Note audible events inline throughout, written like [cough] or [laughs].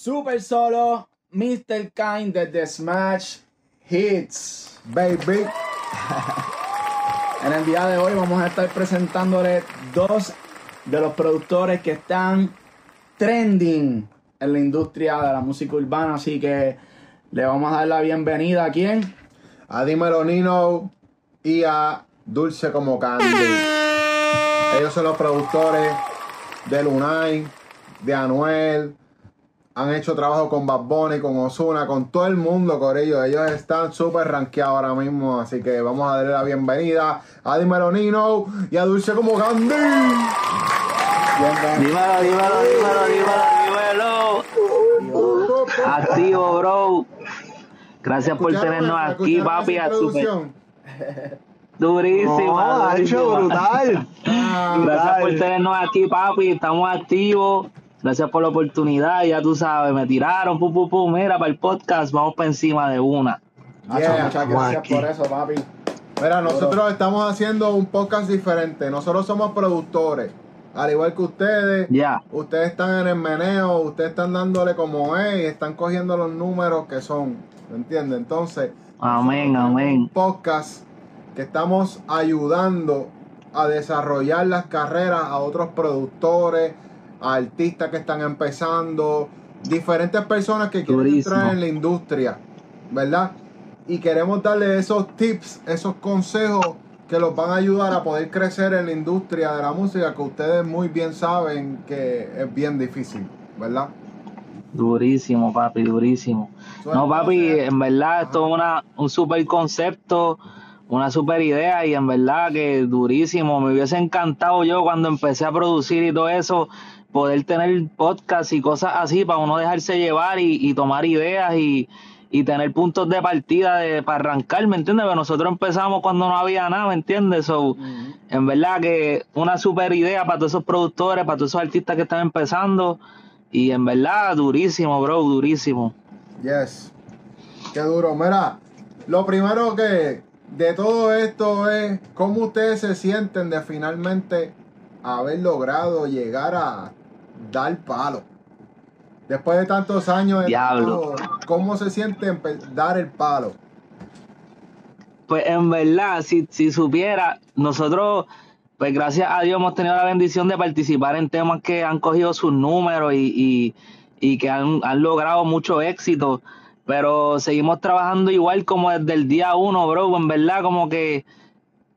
Super Solo, Mr. Kind de The Smash Hits, baby. en el día de hoy vamos a estar presentándole dos de los productores que están trending en la industria de la música urbana, así que le vamos a dar la bienvenida a quién? A Dímelo Nino y a Dulce como Candy. Ellos son los productores de Lunay, de Anuel, han hecho trabajo con Bad Bunny, con Ozuna, con todo el mundo, con ellos. Están súper rankeados ahora mismo, así que vamos a darle la bienvenida a Dímelo Nino y a Dulce como Candy. Dímelo, dímelo, dímelo, dímelo, dímelo. Activo, bro. Gracias por tenernos aquí, papi. A super... Durísimo. Ha hecho brutal. Gracias por tenernos aquí, papi. Estamos activos. Gracias por la oportunidad. Ya tú sabes, me tiraron, pum, pum, pum. Mira, para el podcast, vamos para encima de una. Yeah, muchas gracias por eso, papi. Mira, nosotros estamos haciendo un podcast diferente. Nosotros somos productores. Al igual que ustedes, Ya. ustedes están en el meneo, ustedes están dándole como es y están cogiendo los números que son. ¿Me entiendes? Entonces, Amén, un amén. podcast que estamos ayudando a desarrollar las carreras a otros productores, a artistas que están empezando, diferentes personas que quieren Durísimo. entrar en la industria, ¿verdad? Y queremos darle esos tips, esos consejos que los van a ayudar a poder crecer en la industria de la música que ustedes muy bien saben que es bien difícil, ¿verdad? Durísimo, papi, durísimo. No, papi, en verdad esto es una, un super concepto, una super idea y en verdad que durísimo. Me hubiese encantado yo cuando empecé a producir y todo eso, poder tener podcast y cosas así para uno dejarse llevar y, y tomar ideas y, y tener puntos de partida de, para arrancar, ¿me entiendes? Porque nosotros empezamos cuando no había nada, ¿me entiendes? So, En verdad que una super idea para todos esos productores, para todos esos artistas que están empezando. Y en verdad, durísimo, bro, durísimo. Yes. Qué duro. Mira, lo primero que de todo esto es cómo ustedes se sienten de finalmente haber logrado llegar a dar palo. Después de tantos años, Diablo. ¿cómo se siente dar el palo? Pues en verdad, si, si supiera, nosotros, pues gracias a Dios hemos tenido la bendición de participar en temas que han cogido sus números y, y, y que han, han logrado mucho éxito, pero seguimos trabajando igual como desde el día uno, bro, en verdad como que,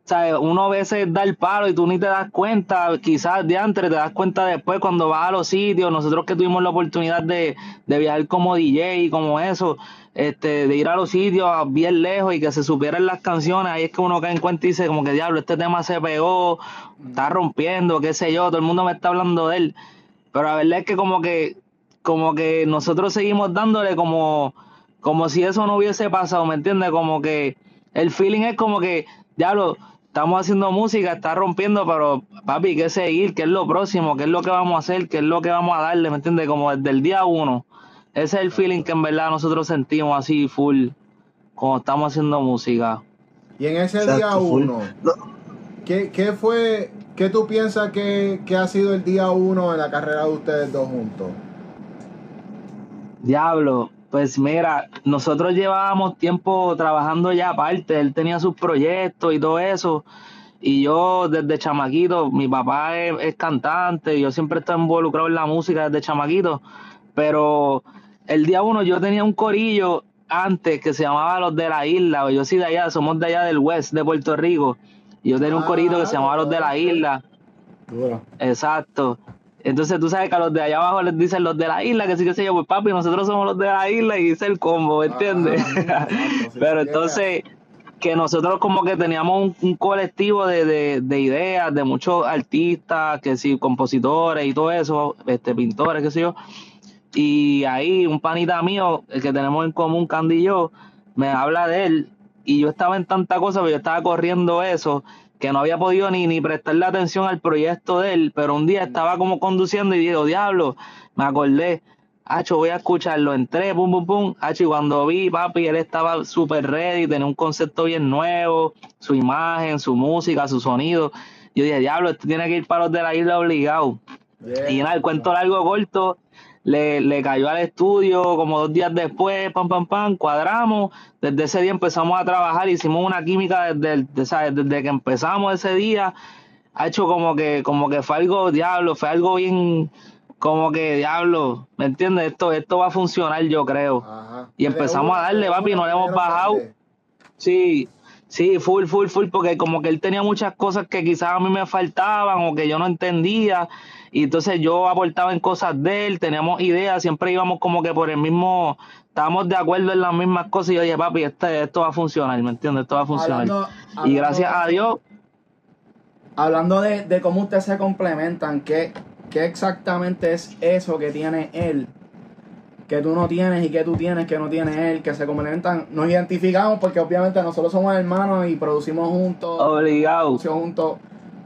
¿sabes? Uno a veces da el palo y tú ni te das cuenta, quizás de antes te das cuenta después cuando vas a los sitios, nosotros que tuvimos la oportunidad de, de viajar como DJ y como eso, este, de ir a los sitios bien lejos y que se supieran las canciones, ahí es que uno cae en cuenta y dice como que diablo, este tema se pegó, está rompiendo, qué sé yo, todo el mundo me está hablando de él. Pero la verdad es que como que, como que nosotros seguimos dándole como, como si eso no hubiese pasado, ¿me entiendes? Como que el feeling es como que, diablo, estamos haciendo música, está rompiendo, pero papi, ¿qué seguir? ¿Qué es lo próximo? ¿Qué es lo que vamos a hacer? ¿Qué es lo que vamos a darle? ¿Me entiendes? Como desde el día uno. Ese es el feeling que en verdad nosotros sentimos así full cuando estamos haciendo música. Y en ese Exacto, día uno, No, ¿qué, qué fue, qué tú piensas que, que ha sido el día uno en la carrera de ustedes dos juntos? Diablo, pues mira, nosotros llevábamos tiempo trabajando ya aparte, él tenía sus proyectos y todo eso, y yo desde chamaquito, mi papá es, es cantante, yo siempre he estado involucrado en la música desde chamaquito, pero el día uno yo tenía un corillo antes que se llamaba Los de la Isla, yo soy de allá, somos de allá del West, de Puerto Rico, y yo tenía un Ah, corito que se llamaba Los de la. Isla. Duro. Exacto. Entonces tú sabes que a los de allá abajo les dicen los de la isla, que sí que se yo, pues papi, nosotros somos los de la isla y dice el combo, ¿me entiendes? Ah, [laughs] Pero entonces, que nosotros como que teníamos un, un colectivo de, de, de ideas, de muchos artistas, que sí, compositores y todo eso, este, pintores, qué sé yo. Y ahí un panita mío, el que tenemos en común, Candy y yo, me habla de él. Y yo estaba en tanta cosa, pero yo estaba corriendo eso, que no había podido ni, ni prestarle atención al proyecto de él. Pero un día estaba como conduciendo y digo, diablo, me acordé. Hacho, voy a escucharlo. Entré, pum, pum, pum. Hacho, y cuando vi, papi, él estaba súper ready, tenía un concepto bien nuevo, su imagen, su música, su sonido. Yo dije, diablo, este tiene que ir para los de la isla obligado. Yeah. Y nada, el cuento largo corto, le, le cayó al estudio como dos días después, pam, pam, pam, cuadramos. Desde ese día empezamos a trabajar, hicimos una química desde, desde que empezamos ese día. Ha hecho como que, como que fue algo, diablo, fue algo bien, como que, diablo, ¿me entiendes? Esto, esto va a funcionar, yo creo. Ajá. Y empezamos a darle, papi, no le hemos bajado. Sí, sí, full, full, full, porque como que él tenía muchas cosas que quizás a mí me faltaban o que yo no entendía, y entonces yo aportaba en cosas de él, teníamos ideas, siempre íbamos como que por el mismo, estábamos de acuerdo en las mismas cosas, y yo dije, papi, este, esto va a funcionar, ¿me entiendes? Esto va a funcionar. Hablando- y gracias de a Dios, Hablando de, de cómo ustedes se complementan, ¿qué, ¿qué exactamente es eso que tiene él? Que tú no tienes y que tú tienes que no tiene él, que se complementan. Nos identificamos porque obviamente nosotros somos hermanos y producimos juntos, obligado. producimos juntos.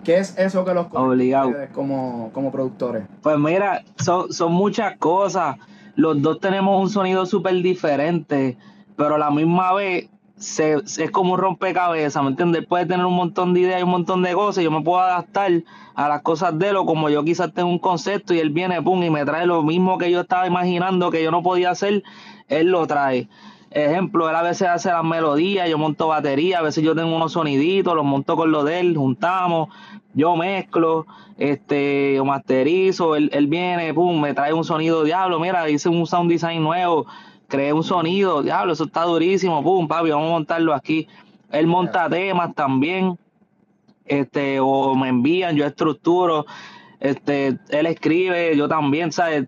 ¿Qué es eso que los Obligado. ustedes como, como productores? Pues mira, son, son muchas cosas. Los dos tenemos un sonido súper diferente, pero a la misma vez se, se- es como un rompecabezas, ¿me entiendes? Puede tener un montón de ideas y un montón de cosas, y yo me puedo adaptar a las cosas de él, o como yo quizás tengo un concepto y él viene, pum, y me trae lo mismo que yo estaba imaginando que yo no podía hacer, él lo trae. Ejemplo, él a veces hace las melodías, yo monto batería, a veces yo tengo unos soniditos, los monto con lo de él, juntamos, yo mezclo, este, yo masterizo, él, él viene, pum, me trae un sonido, diablo, mira, hice un sound design nuevo, creé un sonido, diablo, eso está durísimo, pum, papi, vamos a montarlo aquí. Él monta temas también, este, o me envían, yo estructuro, este, él escribe, yo también, ¿sabes?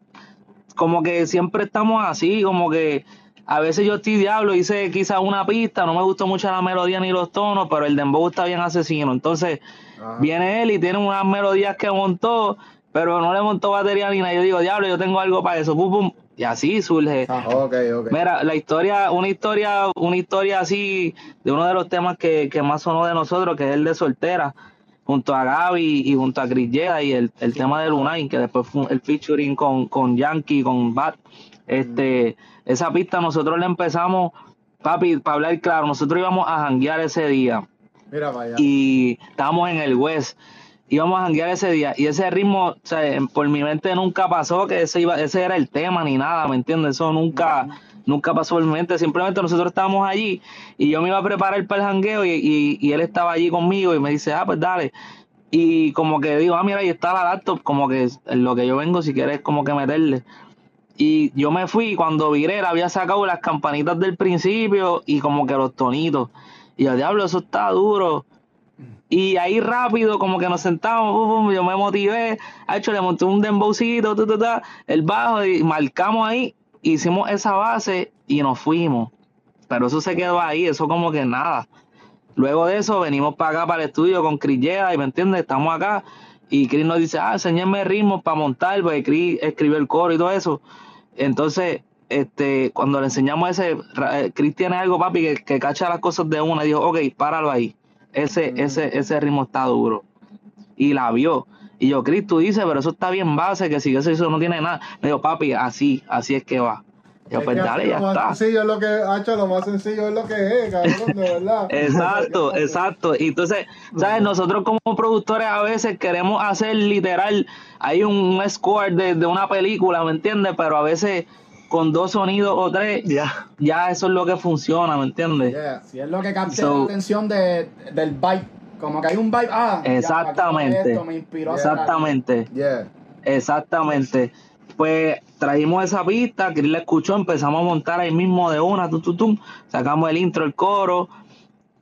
Como que siempre estamos así, como que a veces yo estoy diablo, hice quizás una pista, no me gustó mucho la melodía ni los tonos, pero el dembow está bien asesino, entonces Ajá. viene él y tiene unas melodías que montó, pero no le montó batería ni nada, yo digo, diablo, yo tengo algo para eso, pum, pum, y así surge. Ok, ok. Mira, la historia, una historia, una historia así de uno de los temas que, que más sonó de nosotros, que es el de soltera, junto a Gaby y junto a Chris Yeda, y el, el tema de Lunay, que después fue el featuring con, con Yankee, con Bat. Este, esa pista nosotros la empezamos, papi, para hablar claro, nosotros íbamos a janguear ese día Mira para allá. y estábamos en el West. Íbamos a janguear ese día y ese ritmo, o sea, por mi mente nunca pasó que ese, iba, ese era el tema ni nada, ¿me entiendes? Eso nunca, nunca pasó por mi mente. Simplemente nosotros estábamos allí y yo me iba a preparar para el jangueo y, y- y él estaba allí conmigo y me dice, ah, pues dale. Y como que digo, ah, mira, ahí está la laptop, como que en lo que yo vengo, si quieres, como que meterle. Y yo me fui cuando viré, había sacado las campanitas del principio y como que los tonitos. Y yo, diablo, eso está duro. Y ahí rápido, como que nos sentamos, pum, pum, yo me motivé, ha hecho, le monté un dembowcito, el bajo, y marcamos ahí, hicimos esa base y nos fuimos. Pero eso se quedó ahí, eso como que nada. Luego de eso venimos para acá, para el estudio con Chris Yeda, y me entiendes, estamos acá, y Chris nos dice, ah, enséñame ritmos para montar, porque Chris escribió el coro y todo eso. Entonces, este, cuando le enseñamos ese, ra- eh, Chris tiene algo, papi, que, que cacha las cosas de una, dijo, ok, páralo ahí. Ese, ese, ese ritmo está duro. Y la vio. Y yo, Chris, tú dices, pero eso está bien base, que si eso, eso no tiene nada. Me dijo, papi, así, así es que va. Pues dale, ya lo más está. sencillo es lo que, hacho, lo más sencillo es lo que es, cabrón, de verdad. [laughs] Exacto, exacto. Y entonces, ¿sabes? Nosotros como productores a veces queremos hacer literal, hay un, score de, de una película, ¿me entiendes? Pero a veces con dos sonidos o tres, Ya. ya eso es lo que funciona, ¿me entiendes? Yeah. Si es lo que capta So- la atención de, del vibe. Como que hay un vibe. Ah, Exactamente. esto me inspiró. Exactamente. Yeah. Exactamente. Pues trajimos esa pista, Chris la escuchó, empezamos a montar ahí mismo de una, tum, tum, tum, sacamos el intro, el coro,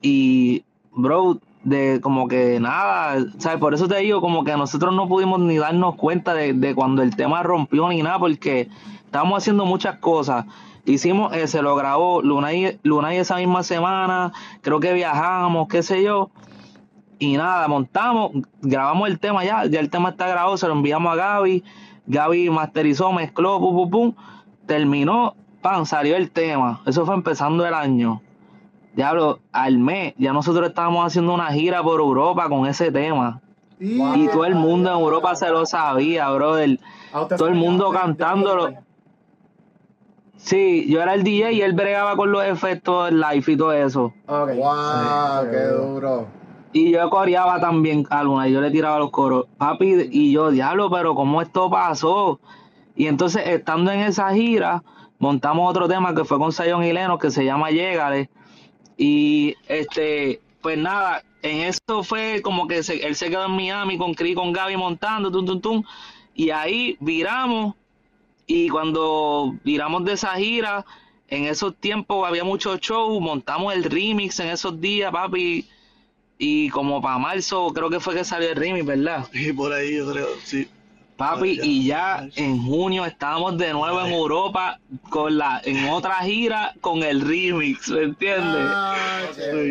y bro, de como que nada, ¿sabes? Por eso te digo, como que nosotros no pudimos ni darnos cuenta de, de cuando el tema rompió ni nada, porque estábamos haciendo muchas cosas. Hicimos, eh, se lo grabó Lunay, Lunay esa misma semana, creo que viajamos, qué sé yo, y nada, montamos, grabamos el tema ya, ya el tema está grabado, se lo enviamos a Gaby, Gaby masterizó, mezcló, pum, pum, pum, terminó, pan, salió el tema, eso fue empezando el año. Diablo, al mes, ya nosotros estábamos haciendo una gira por Europa con ese tema. Y todo el mundo en Europa se lo sabía, brother. Todo el mundo cantándolo. Sí, yo era el DJ y él bregaba con los efectos live y todo eso. Wow, Sí, qué duro. Y yo coreaba también a Luna y yo le tiraba los coros. Papi, y yo, diablo, pero ¿cómo esto pasó? Y entonces, estando en esa gira, montamos otro tema que fue con Sayon y Leno, que se llama Llegale. Y este, pues nada, en eso fue como que él se quedó en Miami con Cris, con Gaby montando, tum, tum, tum. Y ahí viramos. Y cuando viramos de esa gira, en esos tiempos había muchos shows, montamos el remix en esos días, papi. Y como para marzo, creo que fue que salió el remix, ¿verdad? Y por ahí yo creo, sí. Papi, Ya, y ya ya. en junio estábamos de nuevo en Europa con la, en otra gira con el remix, ¿me entiendes? Ah.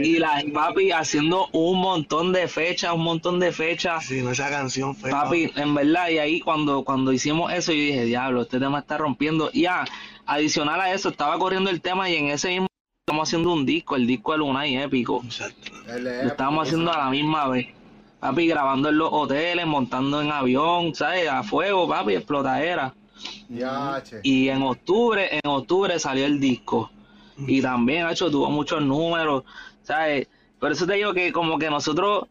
Y la papi haciendo un montón de fechas, un montón de fechas. Sí, no, esa canción fue. Papi, en verdad, y ahí cuando, cuando hicimos eso, yo dije, diablo, este tema está rompiendo. Y ah, adicional a eso, estaba corriendo el tema y en ese mismo estamos haciendo un disco, el disco de Lunay épico. Exacto. Lo estábamos haciendo a la misma vez. Papi, grabando en los hoteles, montando en avión, ¿sabes? A fuego, papi, explotadera. Ya, che. Y en octubre, en octubre salió el disco. Y también, hecho, tuvo muchos números, ¿sabes? Por eso te digo que como que nosotros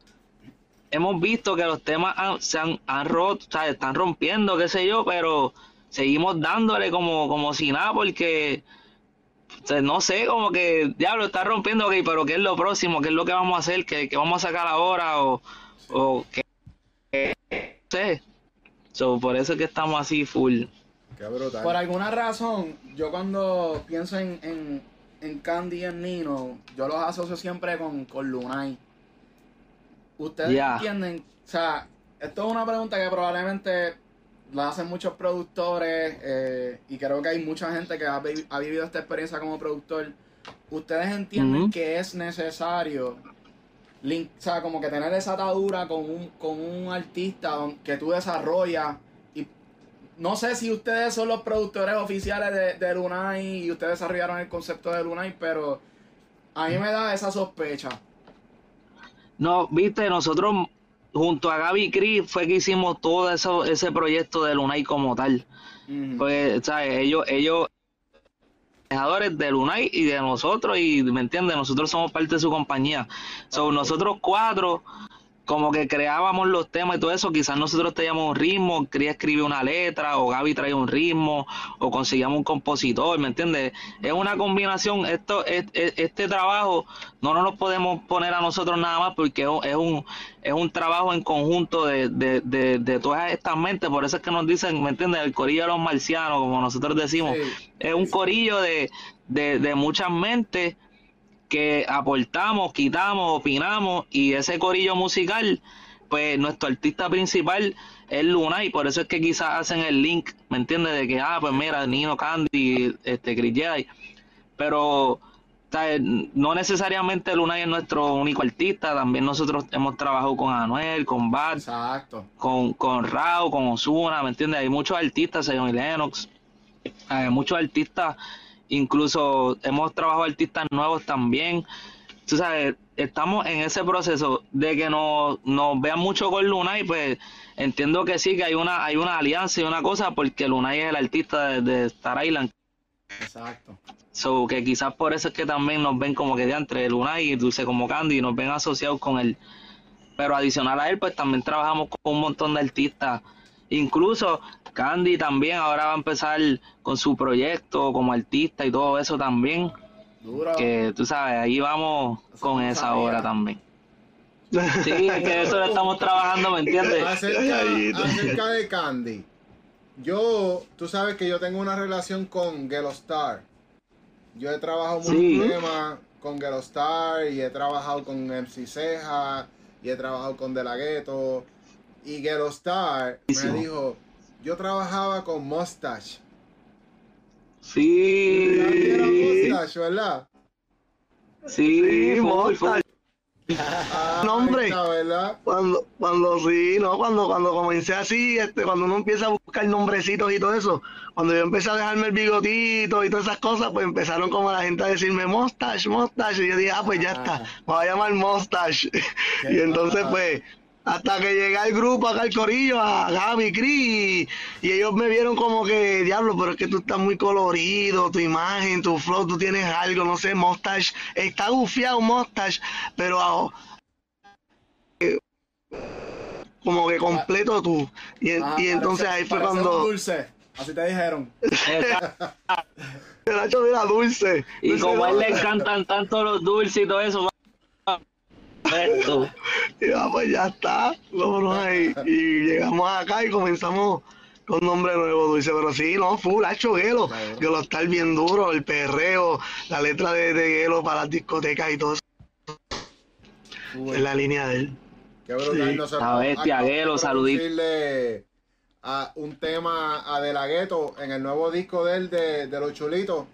hemos visto que los temas han- se han, han roto, ¿sabes? Están rompiendo, qué sé yo, pero seguimos dándole como, como si nada, porque o sea, no sé, como que, diablo, está rompiendo, ok, pero ¿qué es lo próximo? ¿Qué es lo que vamos a hacer? ¿Qué, qué vamos a sacar ahora? O, o qué, qué- no sé. So, por eso es que estamos así full. Qué brutal. Por alguna razón, yo cuando pienso en, en, en Candy y en Nino, yo los asocio siempre con, con Lunay. Ustedes entienden, o sea, esto es una pregunta que probablemente la hacen muchos productores eh, y creo que hay mucha gente que ha, vi- ha vivido esta experiencia como productor. Ustedes entienden que es necesario, link- o sea, como que tener esa atadura con un, con un artista que tú desarrollas y no sé si ustedes son los productores oficiales de, de Lunay y ustedes desarrollaron el concepto de Lunay, pero a mí me da esa sospecha. No, viste, nosotros junto a Gaby Cris fue que hicimos todo eso, ese proyecto de Lunay como tal. Pues, ¿sabes? Ellos, ellos, manejadores de Lunay y de nosotros, y me entiendes, nosotros somos parte de su compañía. So, nosotros cuatro, como que creábamos los temas y todo eso, quizás nosotros teníamos un ritmo, quería escribir una letra, o Gaby traía un ritmo, o conseguíamos un compositor, ¿me entiendes? Es una combinación, esto, es- es- este trabajo no nos lo podemos poner a nosotros nada más porque es un- es un, trabajo en conjunto de, de, de, de todas estas mentes, por eso es que nos dicen, ¿me entiendes? El corillo de los marcianos, como nosotros decimos, Sí. es un corillo de, de, de muchas mentes que aportamos, quitamos, opinamos y ese corillo musical, pues nuestro artista principal es Luna y por eso es que quizás hacen el link, ¿me entiendes? De que, ah, pues mira, Nino Candy, este, Chris Jedi, pero no necesariamente Luna es nuestro único artista, también nosotros hemos trabajado con Anuel, con Bad, Exacto. con, con Rao, con Osuna, ¿me entiendes? Hay muchos artistas, y Lennox, hay muchos artistas, incluso hemos trabajado artistas nuevos también. Tú sabes, estamos en ese proceso de que nos, nos vean mucho con Luna y pues entiendo que sí, que hay una, hay una alianza y una cosa porque Luna es el artista de, de Star Island. Exacto. So, que quizás por eso es que también nos ven como que de entre Luna y Dulce como Candy, nos ven asociados con él. Pero adicional a él, pues también trabajamos con un montón de artistas. Incluso Candy también ahora va a empezar con su proyecto como artista y todo eso también. Duro. Que tú sabes, ahí vamos Eso con esa sabía. hora también. [laughs] Sí, es que eso lo estamos trabajando, ¿me entiendes? Acerca, de Candy. Yo, tú sabes que yo tengo una relación con Gelo Star. Yo he trabajado muchos Sí. temas con Gelo Star y he trabajado con MC Ceja y he trabajado con De La Ghetto. Y Gelo Star me dijo, yo trabajaba con Mustache. Sí, era Mustache, ¿verdad? sí, Sí. Mota. Ah, Nombre. ahí está, ¿verdad? Cuando, cuando sí, no, cuando, cuando comencé así, este, cuando uno empieza a buscar nombrecitos y todo eso, cuando yo empecé a dejarme el bigotito y todas esas cosas, pues empezaron como la gente a decirme Mustache, Mustache, y yo dije, ah, pues ya está, me voy a llamar Mustache. [laughs] y entonces, pues, hasta que llegué al grupo, acá al corillo, a Gaby, Cris, y, y ellos me vieron como que, diablo, pero es que tú estás muy colorido, tu imagen, tu flow, tú tienes algo, no sé, Mustache, está gufiado Mustache, pero como que completo tú. Y, Ah, y entonces parece- ahí fue cuando... Dulce. Así te dijeron. Hacho, [laughs] mira, dulce. Y Dulce, como a él le encantan tanto los dulces y todo eso, esto. Y va, pues ya está. Vámonos ahí. Y llegamos acá y comenzamos con nombre nuevo, Dulce. Pero sí, no, full, hacho Gelo. Gelo está el bien duro, el perreo, la letra de, de Gelo para las discotecas y todo eso. Es la línea de él. Qué brutal. Sí. Nosotros La bestia, de saludito. a un tema a De La Ghetto en el nuevo disco de él de, de Los Chulitos.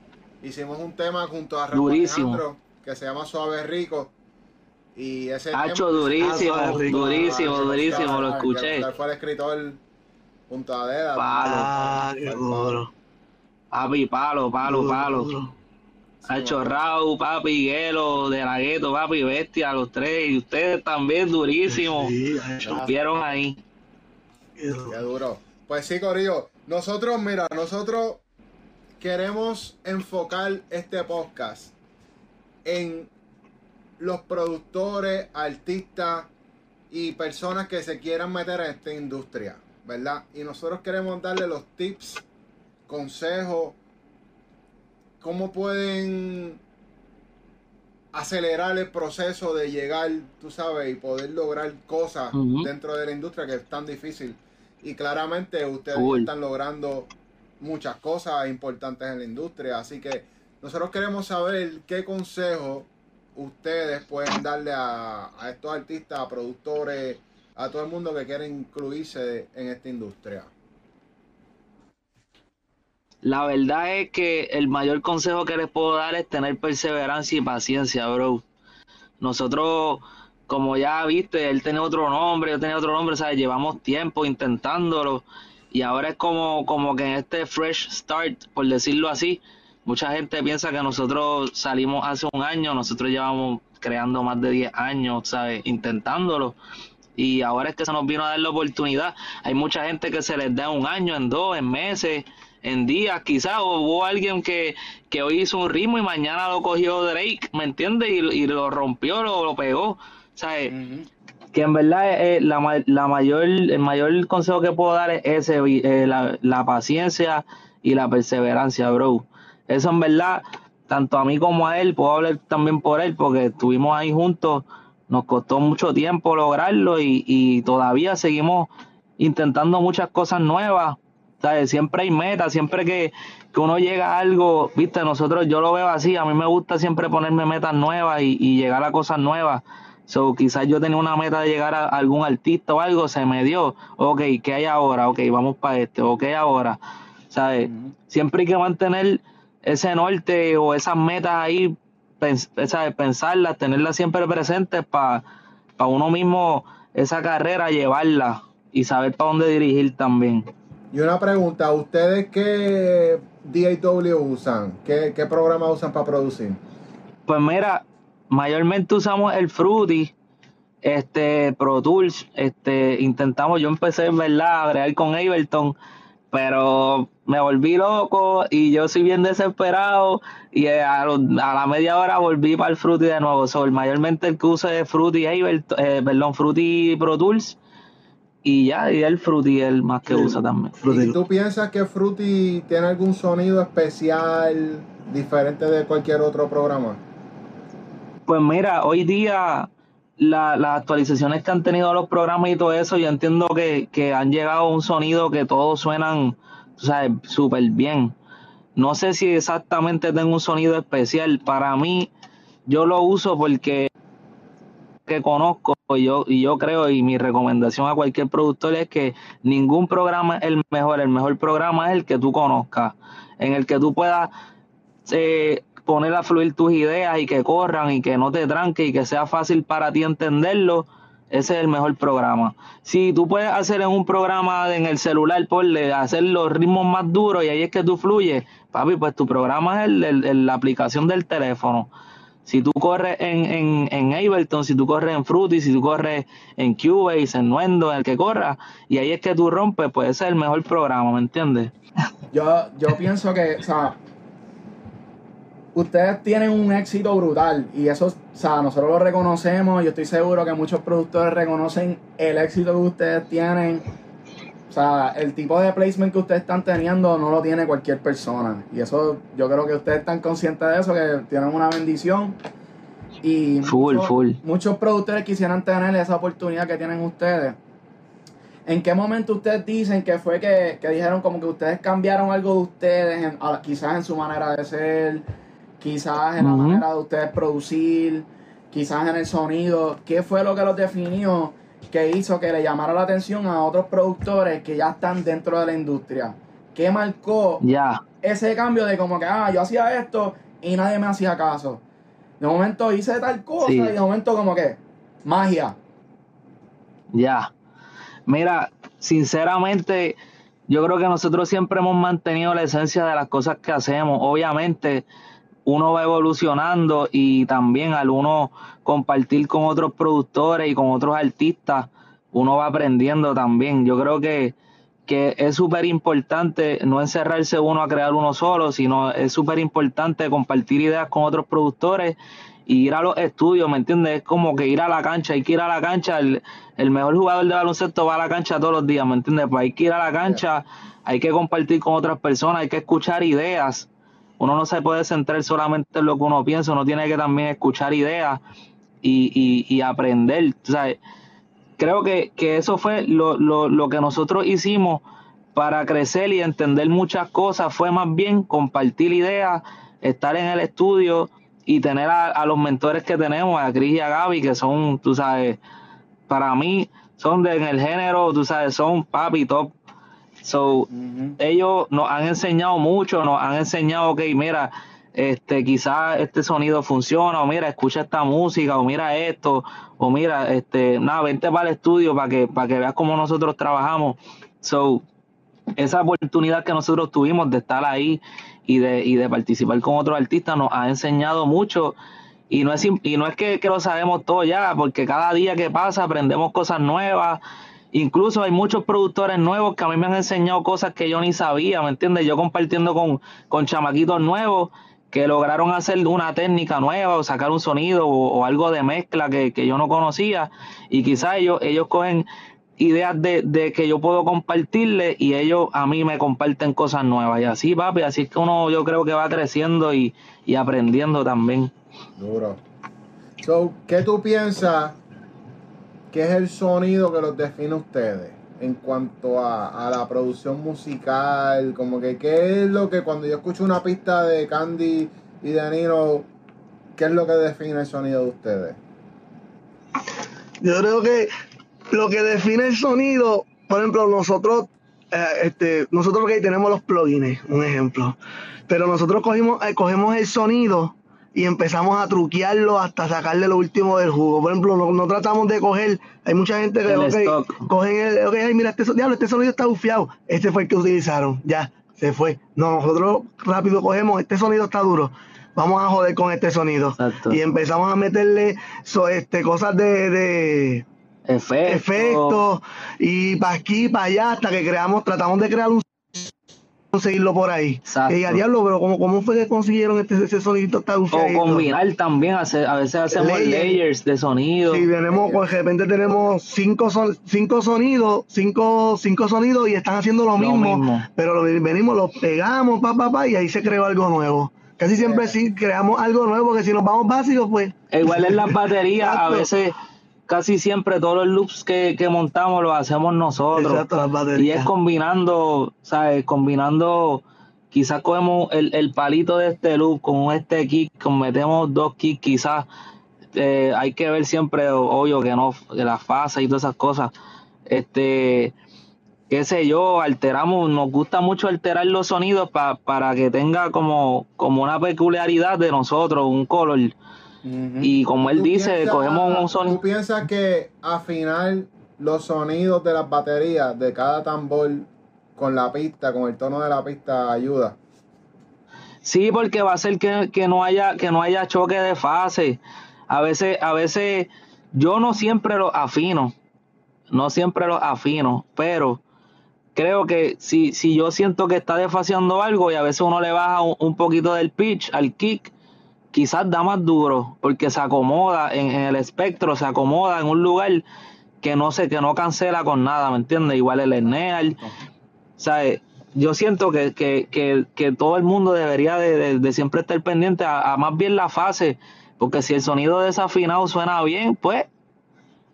Hicimos un tema junto a Raúl Durísimo. Alejandro que se llama Suave Rico. Y ese Hacho, durísimo, Ah, rico. durísimo, Ah, durísimo, lo ah, escuché. que Fue el escritor junto a Deda. Palo. Ah, qué duro. Papi, palo, palo, Duro, palo. duro. Hacho Raúl, papi, Hielo, de la gueto, papi, bestia, los tres. Y ustedes también, durísimo. Sí, Vieron ahí. qué duro. Qué duro. Pues sí, Corillo. Nosotros, mira, nosotros queremos enfocar este podcast en los productores, artistas y personas que se quieran meter en esta industria, ¿verdad? Y nosotros queremos darle los tips, consejos, cómo pueden acelerar el proceso de llegar, tú sabes, y poder lograr cosas dentro de la industria que es tan difícil. Y claramente ustedes están logrando muchas cosas importantes en la industria. Así que nosotros queremos saber qué consejo ustedes pueden darle a, estos artistas, a productores, a todo el mundo que quiere incluirse en esta industria. La verdad es que el mayor consejo que les puedo dar es tener perseverancia y paciencia, bro. Nosotros, como ya viste, él tenía otro nombre, yo tenía otro nombre, ¿sabes? Llevamos tiempo intentándolo y ahora es como, como que en este fresh start, por decirlo así, mucha gente piensa que nosotros salimos hace un año, nosotros llevamos creando más de 10 años, ¿sabes? Intentándolo. Y ahora es que se nos vino a dar la oportunidad. Hay mucha gente que se les da un año, en dos, en meses, en días, quizás. O hubo alguien que, que hoy hizo un ritmo y mañana lo cogió Drake, ¿me entiendes? Y, y lo rompió, lo, lo pegó. ¿Sabes? que en verdad eh, la, ma- la mayor, el mayor consejo que puedo dar es ese, eh, la, la paciencia y la perseverancia, bro. Eso en verdad, tanto a mí como a él, puedo hablar también por él, porque estuvimos ahí juntos, nos costó mucho tiempo lograrlo y, y todavía seguimos intentando muchas cosas nuevas. ¿sabes? Siempre hay metas, siempre que, que uno llega a algo, viste, nosotros yo lo veo así, a mí me gusta siempre ponerme metas nuevas y, y llegar a cosas nuevas. So, quizás yo tenía una meta de llegar a algún artista o algo, se me dio. Ok, ¿qué hay ahora? Ok, vamos para este. Ok, ahora. ¿Sabes? Siempre hay que mantener ese norte o esas metas ahí, pens- pensarlas, tenerlas siempre presentes para uno mismo esa carrera llevarla y saber para dónde dirigir también. Y una pregunta, ¿ustedes qué DAW usan? ¿Qué, qué programa usan para producir? Pues mira, mayormente usamos el Fruity, este Pro Tools, este intentamos, yo empecé en verdad a bregar con Ableton, pero me volví loco y yo soy bien desesperado y eh, a, lo- a la media hora volví para el Fruity de nuevo. So, mayormente el que uso es Fruity Ableton, eh, perdón, Fruity Pro Tools y ya, y el Fruity es el más que usa también. ¿Y tú piensas que Fruity tiene algún sonido especial diferente de cualquier otro programa? Pues mira, hoy día la- las actualizaciones que han tenido los programas y todo eso, yo entiendo que, que han llegado a un sonido que todos suenan, tú sabes, súper bien. No sé si exactamente tengo un sonido especial. Para mí, yo lo uso porque que conozco y yo, y yo creo y mi recomendación a cualquier productor es que ningún programa es el mejor, el mejor programa es el que tú conozcas, en el que tú puedas eh, poner a fluir tus ideas y que corran y que no te tranque y que sea fácil para ti entenderlo, ese es el mejor programa. Si tú puedes hacer en un programa en el celular, ponle, hacer los ritmos más duros y ahí es que tú fluyes, papi, pues tu programa es el- la aplicación del teléfono. Si tú corres en, en, en Ableton, si tú corres en Fruity, si tú corres en Cubase, en Nuendo, en el que corras, y ahí es que tú rompes, pues ese es el mejor programa, ¿me entiendes? Yo, yo pienso que, o sea, ustedes tienen un éxito brutal y eso, o sea, nosotros lo reconocemos. Yo estoy seguro que muchos productores reconocen el éxito que ustedes tienen o sea, el tipo de placement que ustedes están teniendo no lo tiene cualquier persona. Y eso, yo creo que ustedes están conscientes de eso, que tienen una bendición. Y Full, muchos, full. muchos productores quisieran tener esa oportunidad que tienen ustedes. ¿En qué momento ustedes dicen que fue que, que dijeron como que ustedes cambiaron algo de ustedes, en- a- quizás en su manera de ser, quizás en la manera de ustedes producir, quizás en el sonido? ¿Qué fue lo que los definió que hizo que le llamara la atención a otros productores que ya están dentro de la industria? ¿Qué marcó ese cambio de como que, ah, yo hacía esto y nadie me hacía caso? De momento hice tal cosa Sí. y de momento como que, magia. ya. Mira, sinceramente, yo creo que nosotros siempre hemos mantenido la esencia de las cosas que hacemos. Obviamente, uno va evolucionando y también al uno compartir con otros productores y con otros artistas, uno va aprendiendo también. Yo creo que, que es súper importante no encerrarse uno a crear uno solo, sino es súper importante compartir ideas con otros productores y ir a los estudios, ¿me entiendes? Es como que ir a la cancha, hay que ir a la cancha, el, el mejor jugador de baloncesto va a la cancha todos los días, ¿me entiendes? Pues hay que ir a la cancha, hay que compartir con otras personas, hay que escuchar ideas. Uno no se puede centrar solamente en lo que uno piensa, uno tiene que también escuchar ideas y, y, y aprender. O sea, creo que, que eso fue lo, lo, lo que nosotros hicimos para crecer y entender muchas cosas. Fue más bien compartir ideas, estar en el estudio y tener a, a los mentores que tenemos, a Chris y a Gaby, que son, tú sabes, para mí, son de, en el género, tú sabes, son papi top. So, ellos nos han enseñado mucho, nos han enseñado, ok, mira, este, quizás este sonido funciona, o mira, escucha esta música, o mira esto, o mira, este, nada, vente para el estudio para que, para que veas cómo nosotros trabajamos. So, esa oportunidad que nosotros tuvimos de estar ahí y de, y de participar con otros artistas nos ha enseñado mucho. Y no es, y no es que, que lo sabemos todo ya, porque cada día que pasa aprendemos cosas nuevas. Incluso hay muchos productores nuevos que a mí me han enseñado cosas que yo ni sabía, ¿me entiendes? Yo compartiendo con, con chamaquitos nuevos que lograron hacer una técnica nueva o sacar un sonido o, algo de mezcla que, que yo no conocía. Y quizás ellos, ellos cogen ideas de, de que yo puedo compartirle y ellos a mí me comparten cosas nuevas. Y así, papi, así es que uno yo creo que va creciendo y, y aprendiendo también. Duro. So, ¿qué tú piensas que es el sonido que los define a ustedes en cuanto a, la producción musical? Como que, ¿qué es lo que cuando yo escucho una pista de Candy y de Nino, qué es lo que define el sonido de ustedes? Yo creo que lo que define el sonido, por ejemplo, nosotros, eh, este, nosotros que tenemos los plugins, un ejemplo, pero nosotros cogimos, eh, cogemos el sonido y empezamos a truquearlo hasta sacarle lo último del jugo. Por ejemplo, no, no tratamos de coger, hay mucha gente que El ok, stock. cogen el, ok, ay, mira, este, diablo, este sonido está bufiado, este fue el que utilizaron, ya, se fue. No, nosotros rápido cogemos, este sonido está duro. Vamos a joder con este sonido. Exacto. Y empezamos a meterle so- este, cosas de, de, Efecto. efectos y para aquí, para allá, hasta que creamos, tratamos de crear un conseguirlo por ahí. Exacto. Que diga, diablo, pero ¿cómo, cómo fue que consiguieron este, ese sonidito tan O bufiadito?" combinar también, hace- a veces hacemos Layer. layers de sonido. Sí, tenemos, pues, de repente tenemos cinco, son, cinco sonidos, cinco, cinco sonidos y están haciendo lo, Lo mismo, mismo. pero lo, venimos, los pegamos, pa, pa, pa, y ahí se creó algo nuevo. Casi siempre sí creamos algo nuevo, que si nos vamos básicos, pues Igual en las [laughs] baterías, a veces, casi siempre todos los loops que, que montamos los hacemos nosotros. Exacto, Y es combinando, ¿sabes? Combinando, quizás cogemos el, el palito de este loop con este kick, con metemos dos kicks, quizás eh, hay que ver siempre, obvio, que no, que las fases y todas esas cosas. Este, qué sé yo, alteramos, nos gusta mucho alterar los sonidos pa- para que tenga como, como una peculiaridad de nosotros, un color. Y como él ¿Tú dice, piensas- cogemos un ¿Tú sonido. piensas que afinar los sonidos de las baterías de cada tambor con la pista, con el tono de la pista ayuda? Sí, porque va a ser que, que no haya que no haya choque de fase. A veces a veces yo no siempre lo afino, no siempre lo afino, pero creo que si, si yo siento que está desfaseando algo y a veces uno le baja un, un poquito del pitch al kick, quizás da más duro porque se acomoda en, el espectro, se acomoda en un lugar que no se, que no cancela con nada, ¿me entiendes? Igual el Erneal, ¿sabes? Yo siento que, que, que, que todo el mundo debería de, de- de siempre estar pendiente a, a más bien la fase, porque si el sonido desafinado suena bien, pues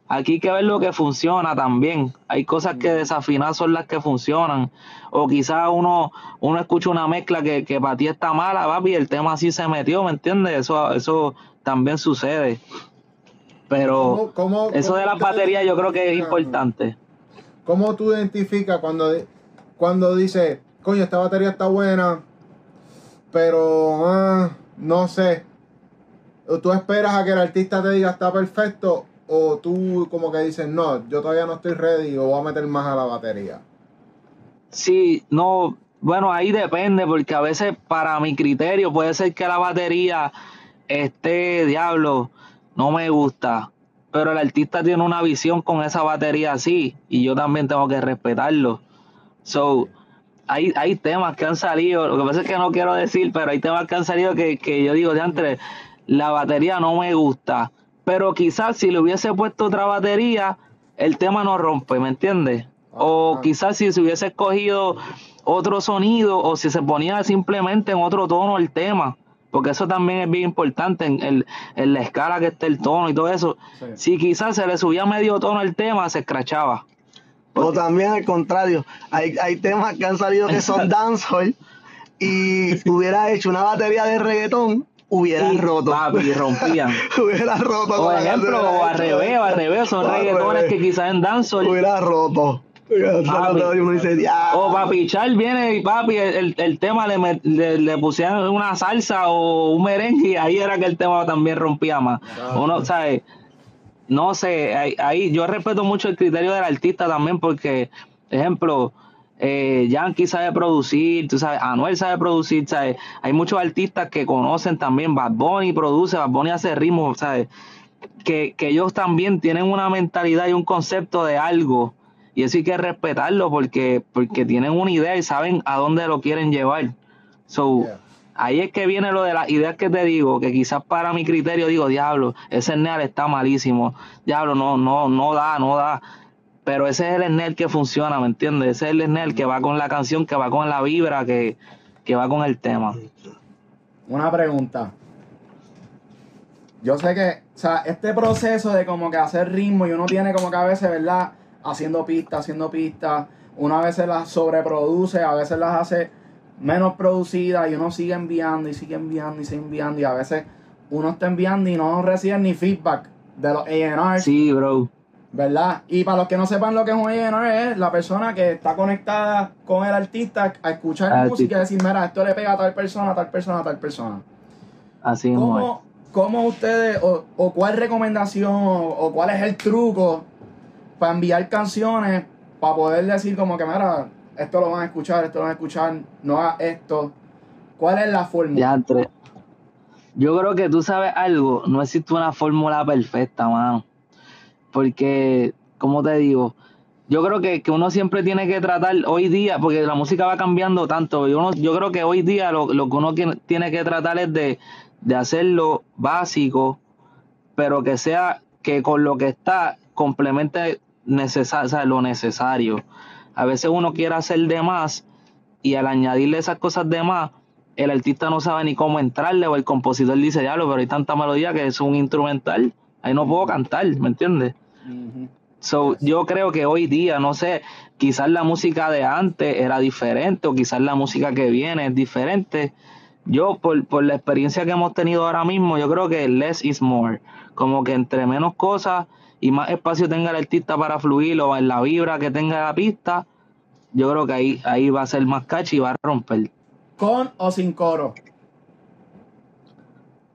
aquí hay que ver lo que funciona también. Hay cosas que desafinadas son las que funcionan. O quizás uno, uno escucha una mezcla que, que para ti está mala, papi, y el tema así se metió, ¿me entiendes? Eso, eso también sucede. Pero ¿Cómo- cómo- eso cómo de las baterías yo creo que es importante. ¿Cómo tú identificas cuando, cuando dices, coño, esta batería está buena, pero ah, no sé? ¿O ¿Tú esperas a que el artista te diga está perfecto? ¿O tú como que dices, no, yo todavía no estoy ready o voy a meter más a la batería? Sí, no, bueno, ahí depende, porque a veces para mi criterio puede ser que la batería esté, diablo, no me gusta, pero el artista tiene una visión con esa batería así, y yo también tengo que respetarlo. So, hay, hay temas que han salido, lo que pasa es que no quiero decir, pero hay temas que han salido que, que yo digo, de antes, la batería no me gusta, pero quizás si le hubiese puesto otra batería, el tema no rompe, ¿me entiendes? O Ajá. quizás si se hubiese escogido otro sonido o si se ponía simplemente en otro tono el tema, porque eso también es bien importante en, el- en la escala que esté el tono y todo eso. Sí. Si quizás se le subía medio tono el tema, se escrachaba. O también al contrario, hay, hay temas que han salido que son [laughs] dancehall y hubiera hecho una batería de reggaetón, hubiera Y, roto. papi, rompían. [laughs] hubiera roto. La ejemplo, o al revés, o al revés, son reggaetones que quizás en dancehall Hubiera roto. Papi. O para pichar viene y papi, el, el- tema le, le, le pusieron una salsa o un merengue y ahí era que el tema también rompía más. Uno, ¿sabes? No sé, ahí, ahí yo respeto mucho el criterio del artista también porque, ejemplo, eh, Yankee sabe producir, tú sabes, Anuel sabe producir, ¿sabes? Hay muchos artistas que conocen también, Bad Bunny produce, Bad Bunny hace ritmos, ¿sabes? Que, que ellos también tienen una mentalidad y un concepto de algo y eso hay que respetarlo porque, porque tienen una idea y saben a dónde lo quieren llevar. So, Yeah. ahí es que viene lo de las ideas que te digo, que quizás para mi criterio digo, diablo, ese Neal está malísimo, diablo, no, no, no da, no da. Pero ese es el Snell que funciona, ¿me entiendes? Ese es el Snell que va con la canción, que va con la vibra, que, que va con el tema. Una pregunta. Yo sé que, o sea, este proceso de como que hacer ritmo y uno tiene como que a veces, ¿verdad? Haciendo pistas, haciendo pistas, uno a veces las sobreproduce, a veces las hace menos producidas y uno sigue enviando y sigue enviando y sigue enviando y a veces uno está enviando y no recibe ni feedback de los A&R, Sí, bro. ¿Verdad? Y para los que no sepan lo que es un A&R es la persona que está conectada con el artista a escuchar Al música y decir, mira, esto le pega a tal persona, a tal persona, a tal persona. Así mismo es. ¿Cómo, cómo ustedes, o, o cuál recomendación, o, o cuál es el truco para enviar canciones, para poder decir como que, mira, esto lo van a escuchar, esto lo van a escuchar, no hagas esto? ¿Cuál es la fórmula? Ya, entre. Yo creo que tú sabes algo, no existe una fórmula perfecta, mano. Porque, como te digo, yo creo que, que uno siempre tiene que tratar hoy día, porque la música va cambiando tanto, yo, no, yo creo que hoy día lo, lo que uno tiene- que tratar es de, de hacerlo básico, pero que sea que con lo que está complemente necesa- o sea, lo necesario. A veces uno quiere hacer de más y al añadirle esas cosas de más, el artista no sabe ni cómo entrarle o el compositor dice, diablo, pero hay tanta melodía que es un instrumental, ahí no puedo cantar, ¿me entiendes? So, yo creo que hoy día, no sé, quizás la música de antes era diferente o quizás la música que viene es diferente. Yo, por, por la experiencia que hemos tenido ahora mismo, yo creo que less is more. Como que entre menos cosas y más espacio tenga el artista para fluir o en la vibra que tenga la pista, yo creo que ahí, ahí va a ser más catchy y va a romper. ¿Con o sin coro?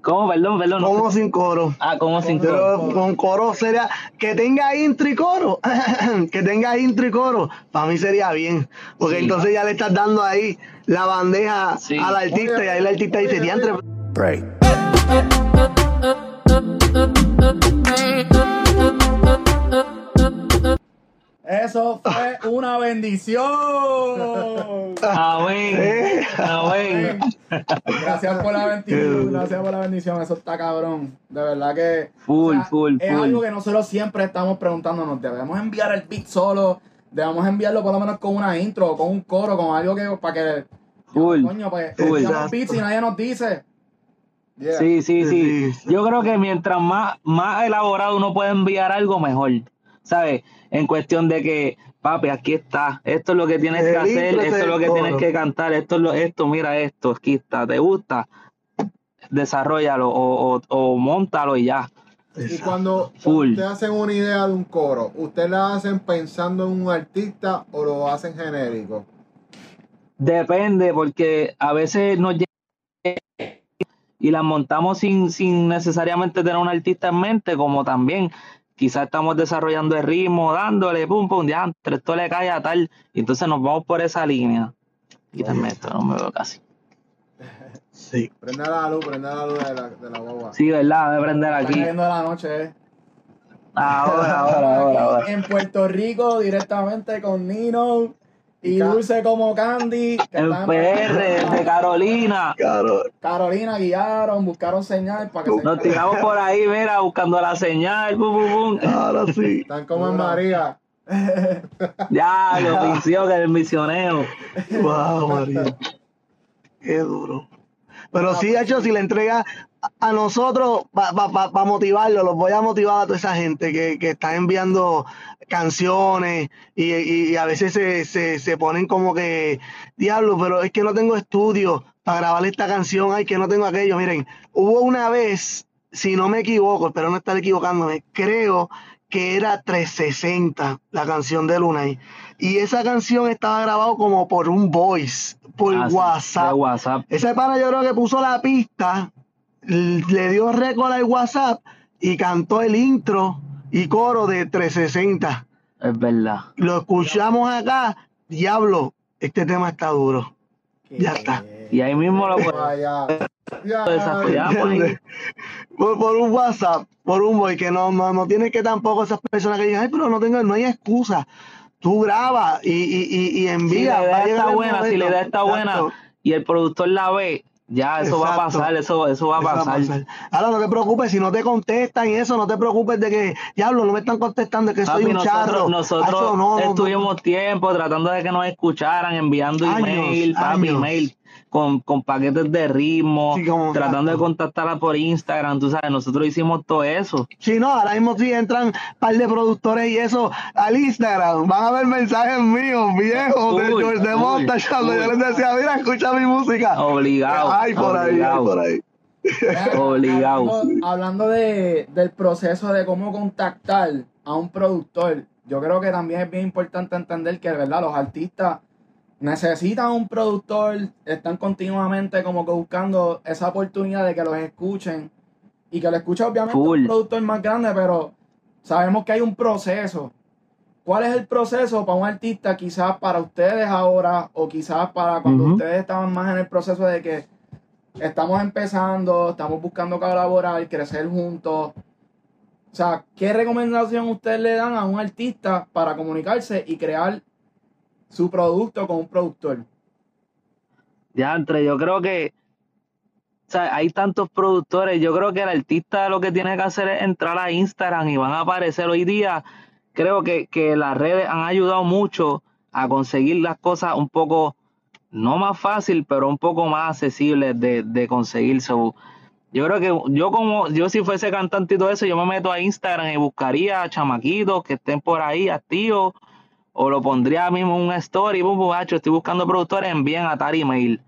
¿Cómo? Perdón, perdón. no- Como sin coro. Ah, ¿cómo sin Pero coro? con coro sería que tenga intro y coro. [laughs] que tenga intro y coro. Para mí sería bien. Porque Sí. entonces ya le estás dando ahí la bandeja Sí. al artista y ahí el artista dice, diantre, Break. Eso fue una bendición. [laughs] Amén. Amén. Gracias por la bendición, gracias por la bendición, eso está cabrón. De verdad que Full, o sea, full, es full. algo que nosotros siempre estamos preguntándonos, debemos enviar el beat solo, debemos enviarlo por lo menos con una intro, con un coro, con algo que para que Full. coño, pues Full. beats y nadie nos dice. Yeah. Sí, sí, sí. Sí, sí. Yo creo que mientras más, más elaborado uno puede enviar algo, mejor. ¿Sabes? En cuestión de que, papi, aquí está. Esto es lo que tienes que hacer, esto es lo que tienes que cantar, esto es lo, esto, mira esto, aquí está, ¿te gusta? Desarrollalo o, o, o montalo y ya. Y cuando Full. ustedes hacen una idea de un coro, ¿ustedes la hacen pensando en un artista o lo hacen genérico? Depende, porque a veces nos llega y las montamos sin, sin necesariamente tener un artista en mente, como también quizás estamos desarrollando el ritmo, dándole, pum, pum, ya, esto le cae a tal, y entonces nos vamos por esa línea. Quítame esto, no me veo casi. Sí. [laughs] Prenda la luz, prenda la luz de la, de la guagua. Sí, ¿verdad? Voy a prender Está aquí. cayendo de la noche, eh. Ahora, ahora, ahora, ahora. En Puerto Rico, directamente con Nino y Dulce como Candy. que están- PR, de Carolina. Carolina guiaron, buscaron señal para que se Nos tiramos por ahí, mira, buscando la señal, pum, pum, pum. Ahora sí. Están como en María. [laughs] Ya, lo vició que el misionero. Wow, María. Qué duro. Pero sí, hecho, si le entrega a- nosotros para motivarlo, los voy a motivar a toda esa gente que, que está enviando canciones y, y- y a veces se, se, se ponen como que, diablo, pero es que no tengo estudio para grabar esta canción, ay, que no tengo aquello. Miren, hubo una vez, si no me equivoco, espero no estar equivocándome, creo que era 360 la canción de Lunay. Y esa canción estaba grabado como por un voice, por Ah, WhatsApp. WhatsApp. Ese pana yo creo que puso la pista, le dio récord al WhatsApp y cantó el intro y coro de 360. Es verdad. Lo escuchamos acá, diablo, este tema está duro. Ya está. Y ahí mismo lo desarrollamos. ahí. Por, por un WhatsApp, por un boy, que no, no, no tiene que tampoco esas personas que digan, ay, pero no tengo, no hay excusa. Tú grabas y, y, y, y Si envía. la idea está buena, si la idea está buena y el productor la ve, ya eso va a pasar, eso, eso va a Eso pasar. Ahora no te preocupes, si no te contestan y eso, no te preocupes de que, diablo, no me están contestando, es que soy un charro. nosotros, nosotros Hacho, no, no, no. estuvimos tiempo tratando de que nos escucharan, enviando Años, email, papi, años. email con, con paquetes de ritmo, Sí, como- tratando de contactarla por Instagram, tú sabes, nosotros hicimos todo eso. Si no, ahora mismo si entran un par de productores y eso al Instagram, van a ver mensajes míos, viejos, de George de Monta, cuando yo les decía, mira, escucha mi música. Obligado. Ay, por ahí, ay, obligado. por ahí. Obligado. Hablando, hablando de, del proceso de cómo contactar a un productor, yo creo que también es bien importante entender que, ¿verdad? Los artistas necesitan un productor, están continuamente como que buscando esa oportunidad de que los escuchen y que lo escuche obviamente Full. un productor más grande, pero sabemos que hay un proceso. ¿Cuál es el proceso para un artista quizás para ustedes ahora o quizás para cuando ustedes estaban más en el proceso de que estamos empezando, estamos buscando colaborar, crecer juntos? O sea, ¿qué recomendación ustedes le dan a un artista para comunicarse y crear su producto con un productor? Ya, entre, yo creo que o sea, hay tantos productores, yo creo que el artista lo que tiene que hacer es entrar a Instagram y van a aparecer hoy día. Creo que, que las redes han ayudado mucho a conseguir las cosas un poco, no más fácil, pero un poco más accesibles de, de conseguir. So, yo creo que yo como, yo si fuese cantante y todo eso, yo me meto a Instagram y buscaría chamaquitos que estén por ahí activos o lo pondría mismo una story, bum, bum, hacho, estoy buscando productores, envíen a tal email.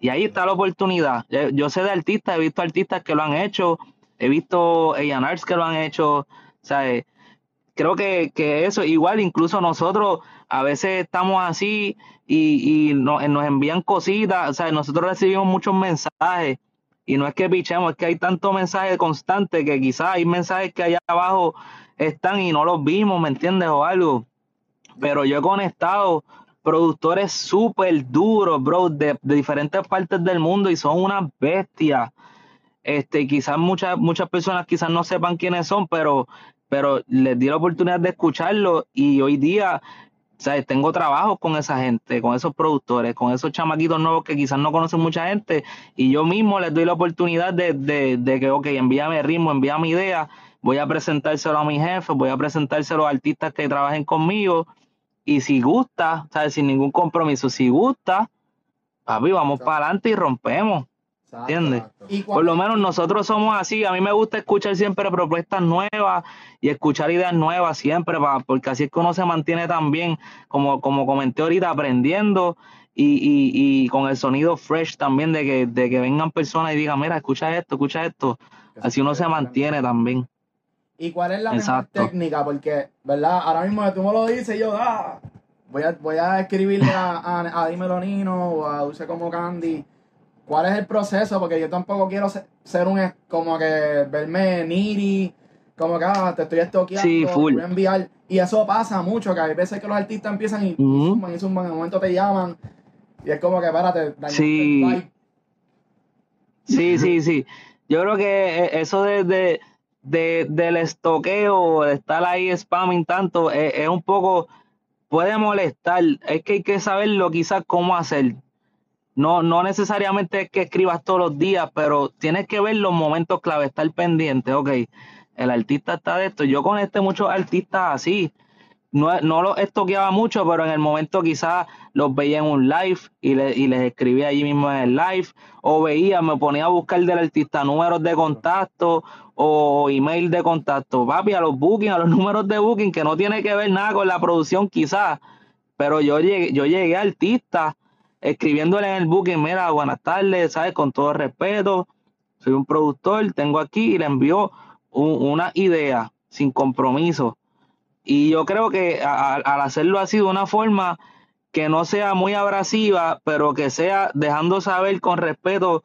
Y ahí está la oportunidad. Yo, sé de artistas, he visto artistas que lo han hecho, he visto A&Rs que lo han hecho, ¿sabes? Creo que, que eso, igual incluso nosotros a veces estamos así y, y no- nos envían cositas, o sea, nosotros recibimos muchos mensajes y no es que pichemos, es que hay tanto mensaje constante que quizás hay mensajes que allá abajo están y no los vimos, ¿me entiendes? O algo pero yo he conectado productores súper duros, bro, de, de diferentes partes del mundo y son unas bestias. Este, quizás muchas, muchas personas quizás no sepan quiénes son, pero pero les di la oportunidad de escucharlo y hoy día, ¿sabes? Tengo trabajo con esa gente, con esos productores, con esos chamaquitos nuevos que quizás no conocen mucha gente y yo mismo les doy la oportunidad de, de, de que, ok, envíame ritmo, envíame idea, voy a presentárselo a mi jefe, voy a presentárselo a artistas que trabajen conmigo y si gusta, ¿sabes? Sin ningún compromiso, si gusta, papi, vamos para adelante y rompemos. ¿Entiendes? Y Por lo menos nosotros somos así. A mí me gusta escuchar siempre propuestas nuevas y escuchar ideas nuevas siempre, pa- porque así es que uno se mantiene también, como, como comenté ahorita, aprendiendo y, y, y con el sonido fresh también de que, de que vengan personas y digan, mira, escucha esto, escucha esto. Así uno se mantiene también. ¿Y cuál es la Exacto. mejor técnica? Porque, ¿verdad? Ahora mismo que tú me lo dices, yo, ah, voy a, voy a escribirle a, a, a Dímelo Nino o a Dulce como Candy. ¿Cuál es el proceso? Porque yo tampoco quiero ser, ser un, como que verme niri, como que, ah, te estoy estoqueando, Sí, full. voy a enviar. Y eso pasa mucho, que hay veces que los artistas empiezan y zumban y zumban, en el momento te llaman. Y es como que, dañaste Sí. el. Sí, sí, sí. Yo creo que eh, eso de, de, de- del estoqueo, de estar ahí spamming tanto, es, es un poco, puede molestar. Es que hay que saberlo quizás cómo hacer. No, no necesariamente es que escribas todos los días, pero tienes que ver los momentos clave, estar pendiente. Ok, el artista está de esto. Yo conecté muchos artistas así. No, no los estoqueaba mucho, pero en el momento quizás los veía en un live y, le- y les escribía allí mismo en el live. O veía, me ponía a buscar del artista números de contacto o email de contacto. Papi, a los booking, a los [laughs] números de booking, que no tiene que ver nada con la producción quizás. Pero yo llegué, yo llegué a artistas escribiéndole en el booking, mira, buenas tardes, ¿sabes? Con todo respeto, soy un productor, tengo aquí y le un- una idea sin compromiso. Y yo creo que al hacerlo así de una forma que no sea muy abrasiva, pero que sea dejando saber con respeto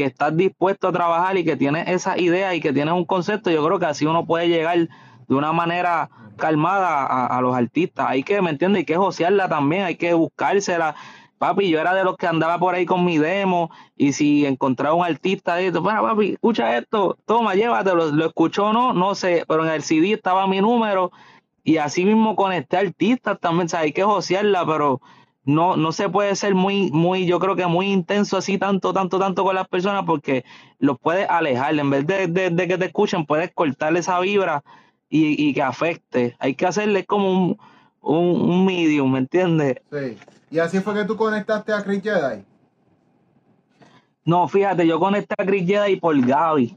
que estás dispuesto a trabajar y que tienes esa idea y que tienes un concepto, yo creo que así uno puede llegar de una manera calmada a, los artistas. Hay que, ¿me entiendes? Hay que josearla también, hay que buscársela. Papi, yo era de los que andaba por ahí con mi demo y si encontraba un artista ahí, bueno, papi, escucha esto, toma, llévatelo, lo escuchó o no, no sé, pero en el CD estaba mi número y así mismo conecté artistas también, o hay que josearla, pero no, no se puede ser muy, muy, yo creo que muy intenso así, tanto, tanto, tanto con las personas porque los puedes alejar, en vez de, de- de que te escuchen, puedes cortarle esa vibra y, y que afecte. Hay que hacerle como un, un, un medium, ¿me entiendes? Sí. Y así fue que tú conectaste a Chris Jedi. No, fíjate, yo conecté a Chris Jedi por Gaby.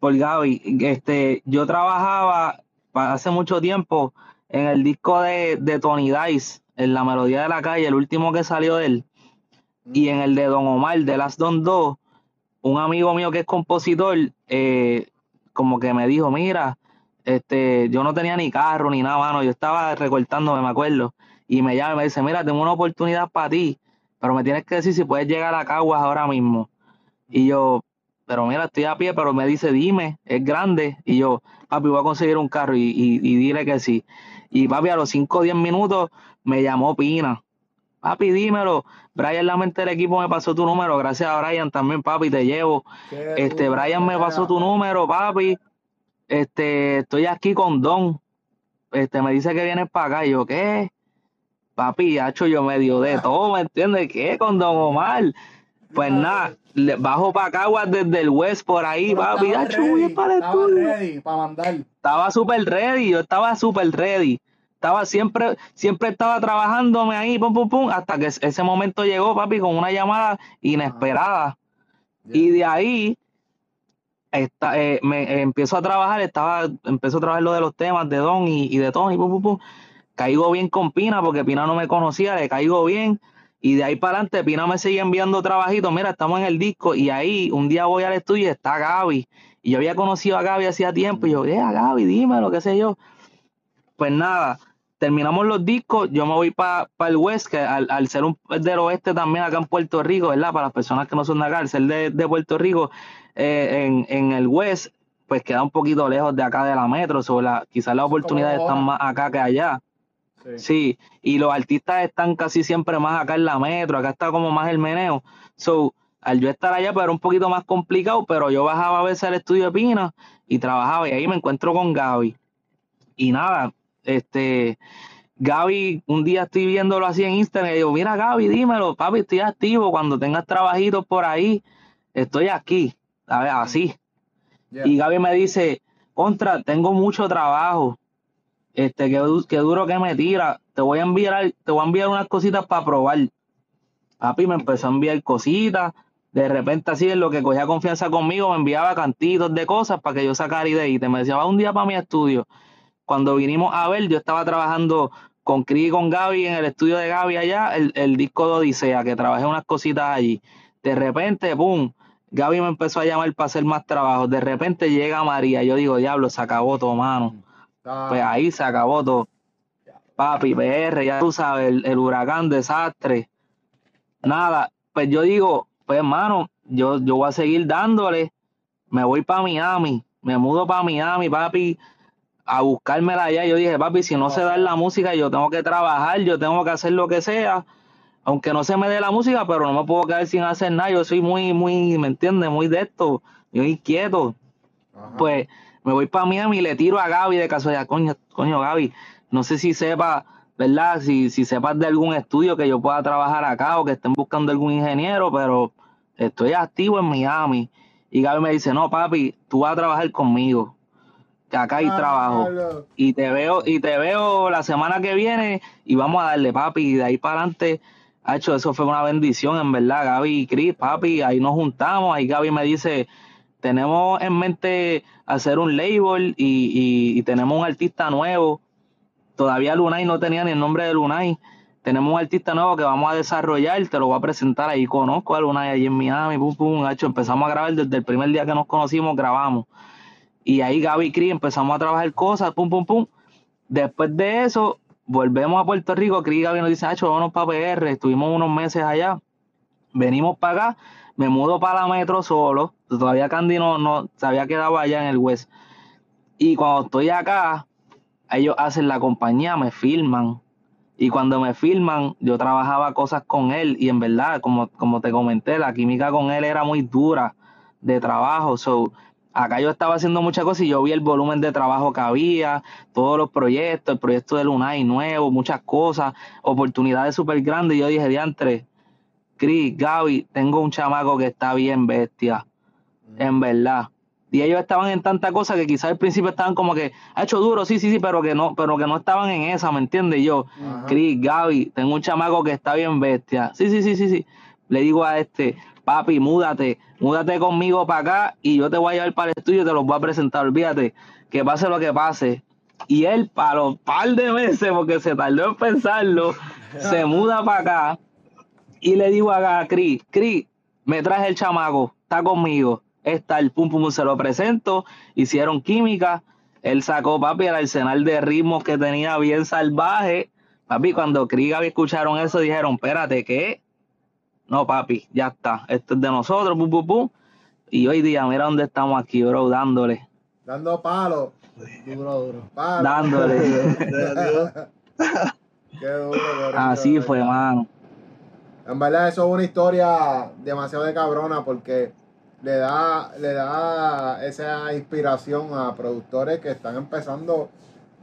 Por Gaby. Este, yo trabajaba hace mucho tiempo en el disco de, de Tony Dice, en la melodía de la calle, el último que salió de él. Y en el de Don Omar, de Las Don 2, un amigo mío que es compositor, eh, como que me dijo, mira, este, yo no tenía ni carro ni nada, mano, yo estaba recortándome, me acuerdo, y me llama y me dice, mira, tengo una oportunidad para ti, pero me tienes que decir si puedes llegar a Caguas ahora mismo. Y yo, pero mira, estoy a pie, pero me dice, dime, es grande. Y yo, papi, voy a conseguir un carro y, y, y dile que sí. Y papi, a los 5 o 10 minutos me llamó Pina. Papi, dímelo. Brian, la mente del equipo, me pasó tu número. Gracias a Brian también, papi, te llevo. Qué Este, Brian me pasó tu número, papi. Este, estoy aquí con Don. Este, me dice que vienes para acá. Y yo, ¿qué? Papi, hacho, yo medio de todo, ¿me entiendes? ¿Qué? Con Don Omar. Pues nada, bajo para Caguas desde el West por ahí, papi. Hacho, ready, para el estaba estudio ready para mandar. estaba súper ready, yo estaba súper ready. Estaba siempre, siempre estaba trabajándome ahí, pum, pum, pum, hasta que ese momento llegó, papi, con una llamada inesperada. Y de ahí esta- eh, me eh, empiezo a trabajar, estaba, empiezo a trabajar lo de los temas de Don y, y de Tony, pum, pum, pum. Caigo bien con Pina, porque Pina no me conocía, le caigo bien. Y de ahí para adelante, Pina me sigue enviando trabajitos. Mira, estamos en el disco. Y ahí, un día voy al estudio y está Gaby. Y yo había conocido a Gaby hacía tiempo. Y yo, eh, Gaby, dímelo, qué sé yo. Pues nada, terminamos los discos. Yo me voy para el West, que al, al ser un del oeste también acá en Puerto Rico, ¿verdad? Para las personas que no son de acá, al ser de, de Puerto Rico, eh, en, en el West, pues queda un poquito lejos de acá de la metro. Sobre la, quizás las oportunidades están más acá que allá. Sí. Sí, y los artistas están casi siempre más acá en la metro, acá está como más el meneo. So, al yo estar allá, pues era un poquito más complicado, pero yo bajaba a veces al estudio de Pina y trabajaba, y ahí me encuentro con Gaby. y nada, este, Gaby, un día estoy viéndolo así en Instagram y digo, mira Gaby, dímelo, papi, estoy activo, cuando tengas trabajitos por ahí, estoy aquí, a ver, así. Yeah. Y Gaby me dice, contra, tengo mucho trabajo, este, qué duro que me tira, te voy a enviar, te voy a enviar unas cositas para probar. Papi me empezó a enviar cositas, de repente así en lo que cogía confianza conmigo, me enviaba cantitos de cosas para que yo sacara ideas y te me decía, va un día para mi estudio. Cuando vinimos a ver, yo estaba trabajando con Cris y con Gaby en el estudio de Gaby allá, el, el disco de Odisea, que trabajé unas cositas allí. De repente, ¡pum! Gaby me empezó a llamar para hacer más trabajo. De repente llega María. Yo digo, diablo, se acabó todo, mano. Ah, Pues ahí se acabó todo. Papi, PR, ya tú sabes, el, el huracán, desastre. Nada, pues yo digo, pues hermano, yo, yo voy a seguir dándole. Me voy para Miami, me mudo para Miami, papi, a buscármela allá. Yo dije, papi, si no se da la música, yo tengo que trabajar, yo tengo que hacer lo que sea. Aunque no se me dé la música, pero no me puedo quedar sin hacer nada. Yo soy muy, muy, ¿me entiendes? Muy de esto, yo inquieto ajá. pues me voy para Miami y le tiro a Gaby de casualidad, coño, coño Gaby, no sé si sepa, ¿verdad? Si, si sepas de algún estudio que yo pueda trabajar acá o que estén buscando algún ingeniero, pero estoy activo en Miami. Y Gaby me dice, no, papi, tú vas a trabajar conmigo, que acá hay Ah, trabajo. Y te veo, y te veo la semana que viene y vamos a darle, papi, y de ahí para adelante. hecho eso fue una bendición, en verdad, Gaby y Chris, papi, ahí nos juntamos, ahí Gaby me dice, tenemos en mente hacer un label y, y- y tenemos un artista nuevo. Todavía Lunay no tenía ni el nombre de Lunay. Tenemos un artista nuevo que vamos a desarrollar, te lo voy a presentar ahí. Conozco a Lunay allí en Miami, pum, pum, hacho, empezamos a grabar desde el primer día que nos conocimos, grabamos. Y ahí Gaby y Chris empezamos a trabajar cosas, pum, pum, pum. Después de eso, volvemos a Puerto Rico. Chris y Gaby nos dicen, hacho, vámonos para PR. Estuvimos unos meses allá venimos para acá, me mudo para la metro solo, todavía Candy no, no se había quedado allá en el West. Y cuando estoy acá, ellos hacen la compañía, me filman. Y cuando me filman, yo trabajaba cosas con él y en verdad, como, como te comenté, la química con él era muy dura de trabajo. So, acá yo estaba haciendo muchas cosas y yo vi el volumen de trabajo que había, todos los proyectos, el proyecto de Lunay nuevo, muchas cosas, oportunidades súper grandes. Y yo dije, diantre, Chris, Gaby, tengo un chamaco que está bien bestia, en verdad. Y ellos estaban en tanta cosa que quizás al principio estaban como que, ha hecho duro, sí, sí, sí, pero que no, pero que no estaban en esa, ¿me entiendes? Yo, Ajá. Chris, Gaby, tengo un chamaco que está bien bestia. Sí, sí, sí, sí, sí. Le digo a este, papi, múdate, múdate conmigo para acá y yo te voy a llevar para el estudio y te los voy a presentar. Olvídate, que pase lo que pase. Y él, para los par de meses, porque se tardó en pensarlo, [laughs] se muda para acá y le digo a Cris, Cris, me traje el chamaco, está conmigo, está el pum pum, se lo presento, hicieron química, él sacó, papi, el arsenal de ritmos que tenía bien salvaje, papi, cuando Cris y Gaby escucharon eso, dijeron, espérate, ¿qué? No, papi, ya está, esto es de nosotros, pum pum pum, y hoy día, mira dónde estamos aquí, bro, dándole, Dando palo. Duro, duro. Palo. dándole, [laughs] Qué duro, Corillo, así fue, mano. En verdad, eso es una historia demasiado de cabrona porque le da, le da esa inspiración a productores que están empezando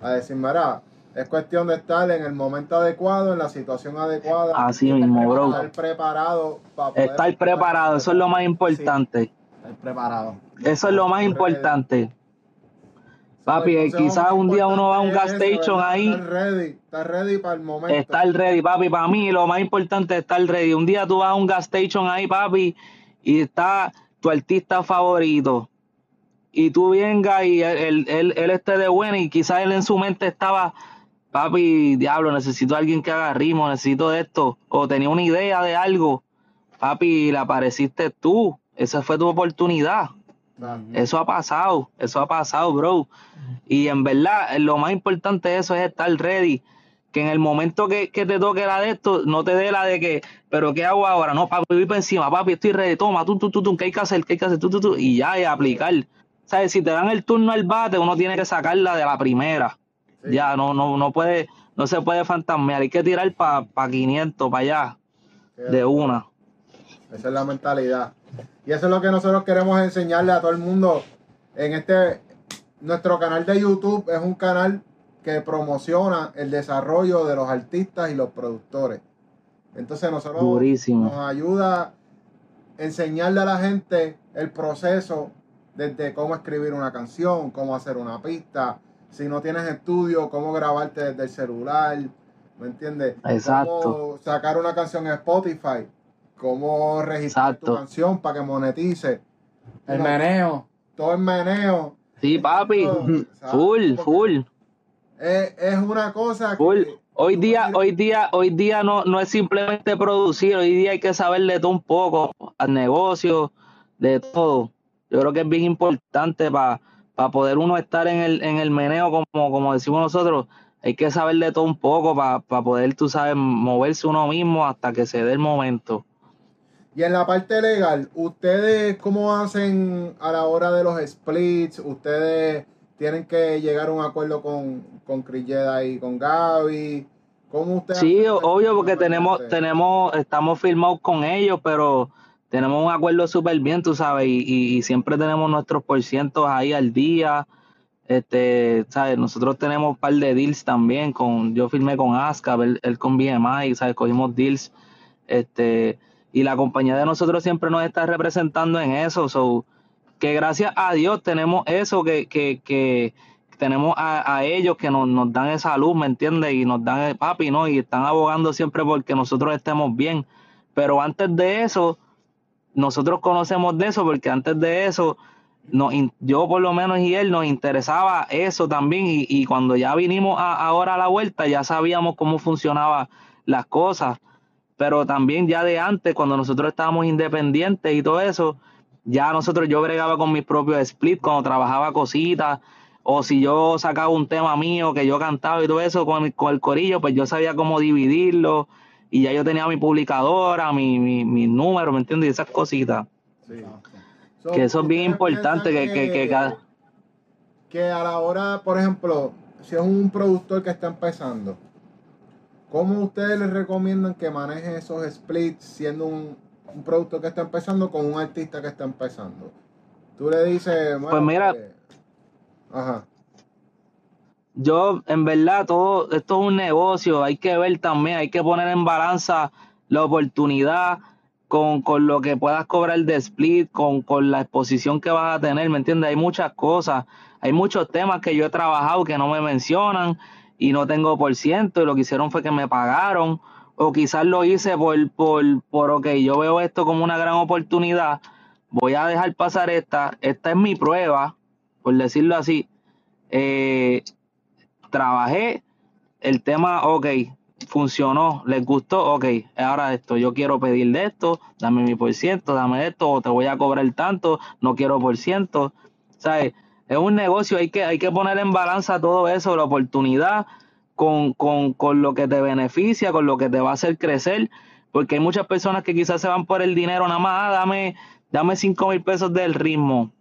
a decir, mira, es cuestión de estar en el momento adecuado, en la situación adecuada. Así mismo, bro. Estar preparado para poder Estar preparado, eso es lo más importante. Estar preparado. Eso es lo más importante. Papi, quizás un día uno va a un gas eso, station ahí. Estar ready, estar ready para el momento. Estar ready, papi. Para mí lo más importante es estar ready. Un día tú vas a un gas station ahí, papi, y está tu artista favorito. Y tú vengas y él, él, él- él esté de buena y quizás él en su mente estaba, papi, diablo, necesito a alguien que haga ritmo, necesito esto. O tenía una idea de algo. Papi, le apareciste tú. Esa fue tu oportunidad. Eso ha pasado, eso ha pasado, bro. Y en verdad, lo más importante de eso es estar ready. Que en el momento que, que te toque la de esto, no te dé la de que, pero ¿qué hago ahora? No, papi, voy para encima, papi, estoy ready, toma, tú, tú, tú, tú, ¿qué hay que hacer? ¿Qué hay que hacer? Tú, tú, tú, y ya, y aplicar. ¿Sabes? Si te dan el turno al bate, uno tiene que sacarla de la primera. Sí. Ya, no, no, no puede, no se puede fantasmear, hay que tirar para pa 500, para allá, de una. Esa es la mentalidad. Y eso es lo que nosotros queremos enseñarle a todo el mundo. En este, nuestro canal de YouTube es un canal que promociona el desarrollo de los artistas y los productores. Entonces nosotros Durísimo. nos ayuda a enseñarle a la gente el proceso desde cómo escribir una canción, cómo hacer una pista, si no tienes estudio, cómo grabarte desde el celular, ¿me entiendes? Exacto. Cómo sacar una canción en Spotify, cómo registrar tu canción para que monetice. El No, meneo. Todo el meneo. Sí, papi. ¿sabes? Full, Porque full. Es, es una cosa Full. que... Hoy día, hoy día, hoy día no, no es simplemente producir, hoy día hay que saber de todo un poco, al negocio, de todo. Yo creo que es bien importante para poder uno estar en el, en el meneo, como, como decimos nosotros, hay que saber de todo un poco para poder, tú sabes, moverse uno mismo hasta que se dé el momento. Y en la parte legal, ¿ustedes cómo hacen a la hora de los splits? ¿Ustedes tienen que llegar a un acuerdo con, con Crilleda y con Gaby? ¿Cómo ustedes Sí, obvio, porque tenemos, tenemos, estamos firmados con ellos, pero tenemos un acuerdo súper bien, tú sabes, y, y- siempre tenemos nuestros porcientos ahí al día. Este, sabes, nosotros tenemos un par de deals también con, yo firmé con ASCAP, él, él con BMI, sabes, cogimos deals, este, y la compañía de nosotros siempre nos está representando en eso, so, que gracias a Dios tenemos eso, que, que, que tenemos a, a ellos que nos, nos dan esa luz, ¿me entiendes? Y nos dan el papi, ¿no? Y están abogando siempre porque nosotros estemos bien. Pero antes de eso, nosotros conocemos de eso, porque antes de eso, yo por lo menos y él nos interesaba eso también. Y, cuando ya vinimos a- ahora a la vuelta, ya sabíamos cómo funcionaban las cosas. Pero también ya de antes, cuando nosotros estábamos independientes y todo eso, ya nosotros yo bregaba con mis propios split cuando trabajaba cositas o si yo sacaba un tema mío que yo cantaba y todo eso con, con el corillo pues yo sabía cómo dividirlo y ya yo tenía mi publicadora mi, mi, mi número me entiendes y esas cositas Sí. So, que eso es bien ¿ustedes importante que, que, que que a la hora, por ejemplo, si es un productor que está empezando, ¿cómo ustedes les recomiendan que maneje esos splits siendo un, un productor que está empezando con un artista que está empezando? Tú le dices, Pues "Mano, mira. que-" Ajá. Yo en verdad todo esto es un negocio hay que ver también hay que poner en balanza la oportunidad con, con lo que puedas cobrar de split, con, con la exposición que vas a tener, ¿me entiendes? Hay muchas cosas, hay muchos temas que yo he trabajado que no me mencionan y no tengo por ciento y lo que hicieron fue que me pagaron o quizás lo hice por, por, por, ok, yo veo esto como una gran oportunidad, voy a dejar pasar esta, esta es mi prueba, por decirlo así, eh, trabajé el tema, ok, funcionó, les gustó, ok, ahora esto, yo quiero pedir de esto, dame mi por ciento, dame esto, o te voy a cobrar tanto, no quiero por ciento, ¿sabes? Es un negocio, hay que, hay que poner en balanza todo eso, la oportunidad con, con, con lo que te beneficia, con lo que te va a hacer crecer, porque hay muchas personas que quizás se van por el dinero, nada más, ah, dame, dame cinco mil pesos del ritmo,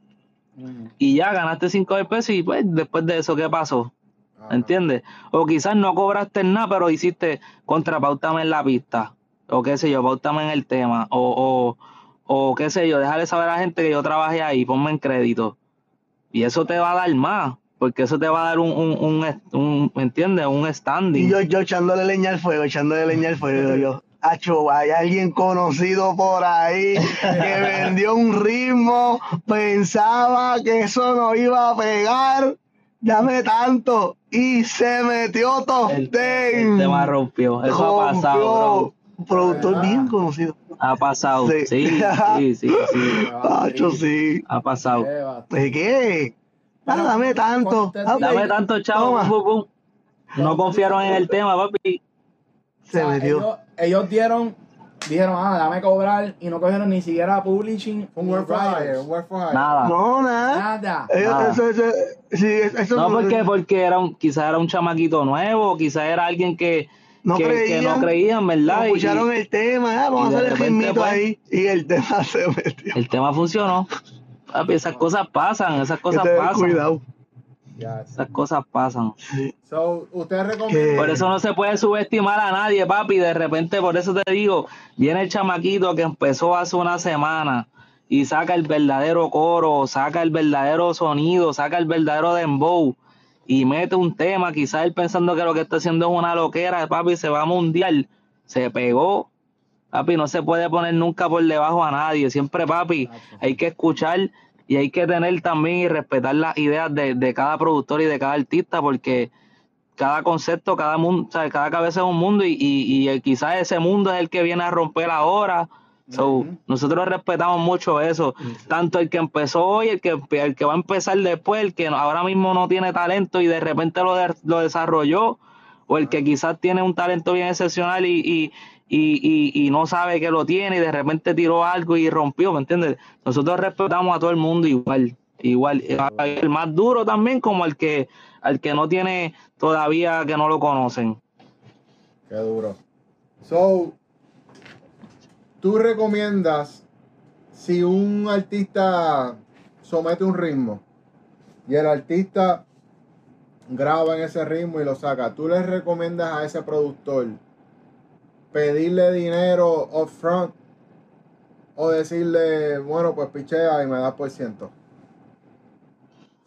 y ya ganaste cinco mil pesos y pues después de eso, ¿qué pasó? ¿Entiendes? O quizás no cobraste nada, pero hiciste contrapautame en la pista. O qué sé yo, pautame en el tema. O, o, o qué sé yo, déjale saber a la gente que yo trabajé ahí, ponme en crédito. Y eso te va a dar más, porque eso te va a dar un, un, un, un ¿me entiendes? Un standing. Y yo, yo echándole leña al fuego, echándole leña al fuego. Yo, Acho, hay alguien conocido por ahí que [laughs] vendió un ritmo, pensaba que eso no iba a pegar, dame tanto, y se metió top el, 10. el tema rompió. Eso ha pasado, bro. Un productor bien conocido. Ha pasado. Sí. Sí, sí, sí, sí. Acho, sí. Ha pasado. ¿De qué? Ah, dame tanto. Ah, Dame tanto, chavo. No confiaron en el tema, papi. Se metió. Ellos, ellos dieron, dijeron, ah, dame cobrar y no cogieron ni siquiera publishing. Un for hire, writers. un for hire. Nada. No, nada. Nada. Ellos- Nada. Eso, eso, sí, eso No, porque, porque era un, quizás era un chamaquito nuevo, quizás era alguien que No que, que creían. no creían, ¿verdad? Y- escucharon el tema, ah, vamos a hacer el ritmito pues, ahí. Y el tema [laughs] se metió. el tema funcionó. Papi, esas cosas pasan, esas Hay cosas que tener pasan. cuidado. Esas cosas pasan. So. Por eso no se puede subestimar a nadie, papi. De repente, por eso te digo, viene el chamaquito que empezó hace una semana y saca el verdadero coro, saca el verdadero sonido, saca el verdadero dembow. y mete un tema, quizás él pensando que lo que está haciendo es una loquera, papi, se va a mundial, se pegó, papi, no se puede poner nunca por debajo a nadie, siempre, papi, hay que escuchar y hay que tener también y respetar las ideas de, de cada productor y de cada artista, porque cada concepto, cada mundo, o sea, cada cabeza es un mundo y, y, y quizás ese mundo es el que viene a romper ahora. So, Nosotros respetamos mucho eso, tanto el que empezó hoy, el que, el que va a empezar después, el que ahora mismo no tiene talento y de repente lo, de- lo desarrolló, o el que quizás tiene un talento bien excepcional y, y, y, y, y no sabe que lo tiene y de repente tiró algo y rompió, ¿me entiendes? Nosotros respetamos a todo el mundo igual, igual, el más duro también como el que, al que no tiene todavía, que no lo conocen. Qué duro. So, tú recomiendas si un artista somete un ritmo y el artista graba en ese ritmo y lo saca, tú le recomiendas a ese productor pedirle dinero upfront o decirle, bueno, pues pichea y me das por ciento.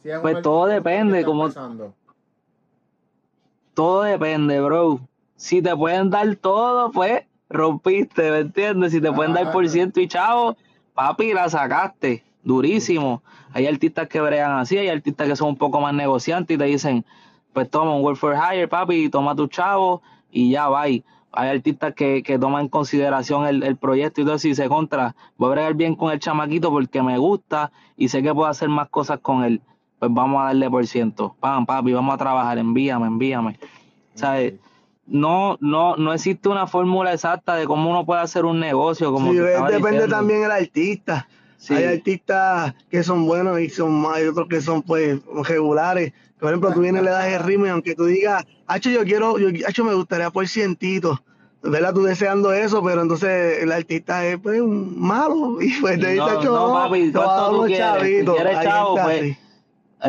Si Pues todo depende, como- todo depende, bro. Si te pueden dar todo, pues rompiste, ¿me entiendes? Si te pueden dar por ciento y chavo, papi, la sacaste. Durísimo. Hay artistas que bregan así, hay artistas que son un poco más negociantes y te dicen, pues toma un work for hire, papi, toma tu chavo y ya va. Hay artistas que, que toman en consideración el, el proyecto y todo eso y se contra, voy a bregar bien con el chamaquito porque me gusta y sé que puedo hacer más cosas con él. Pues vamos a darle por ciento. Pam, papi, vamos a trabajar, envíame, envíame. ¿Sabes? No, no, no existe una fórmula exacta de cómo uno puede hacer un negocio. Como Sí, depende diciendo. también del artista. Sí. Hay artistas que son buenos y son hay otros que son pues regulares. Por ejemplo, tú vienes y le das el ritmo y aunque tú digas, Hacho, yo quiero, yo, Hacho, me gustaría por cientito. ¿Verdad? Tú deseando eso, pero entonces el artista es pues un malo. Y pues te dice, No, Hacho, no, papi, chavitos". chavo, gente pues, así.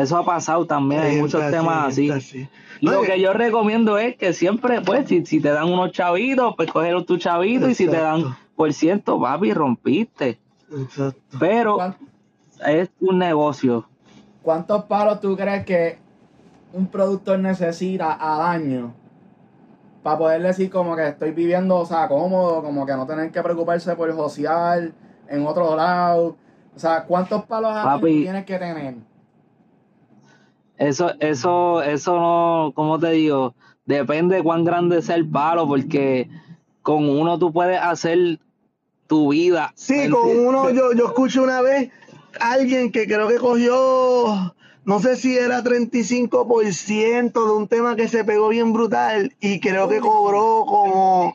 Eso ha pasado también, hay muchos temas así. Lo Oye, que yo recomiendo es que siempre, pues, si, si te dan unos chavitos, pues coger tu chavito y si te dan por ciento, papi, rompiste. Exacto. Pero ¿Cuán- es un negocio. ¿Cuántos palos tú crees que un productor necesita al año para poder decir como que estoy viviendo, o sea, cómodo, como que no tener que preocuparse por josear en otro lado? O sea, ¿cuántos palos Papi. tienes que tener? Eso, eso, eso no, como te digo, depende de cuán grande sea el palo, porque con uno tú puedes hacer tu vida. Sí, ¿me con uno, yo, yo escuché una vez a alguien que creo que cogió, no sé si era 35% de un tema que se pegó bien brutal y creo que cobró como,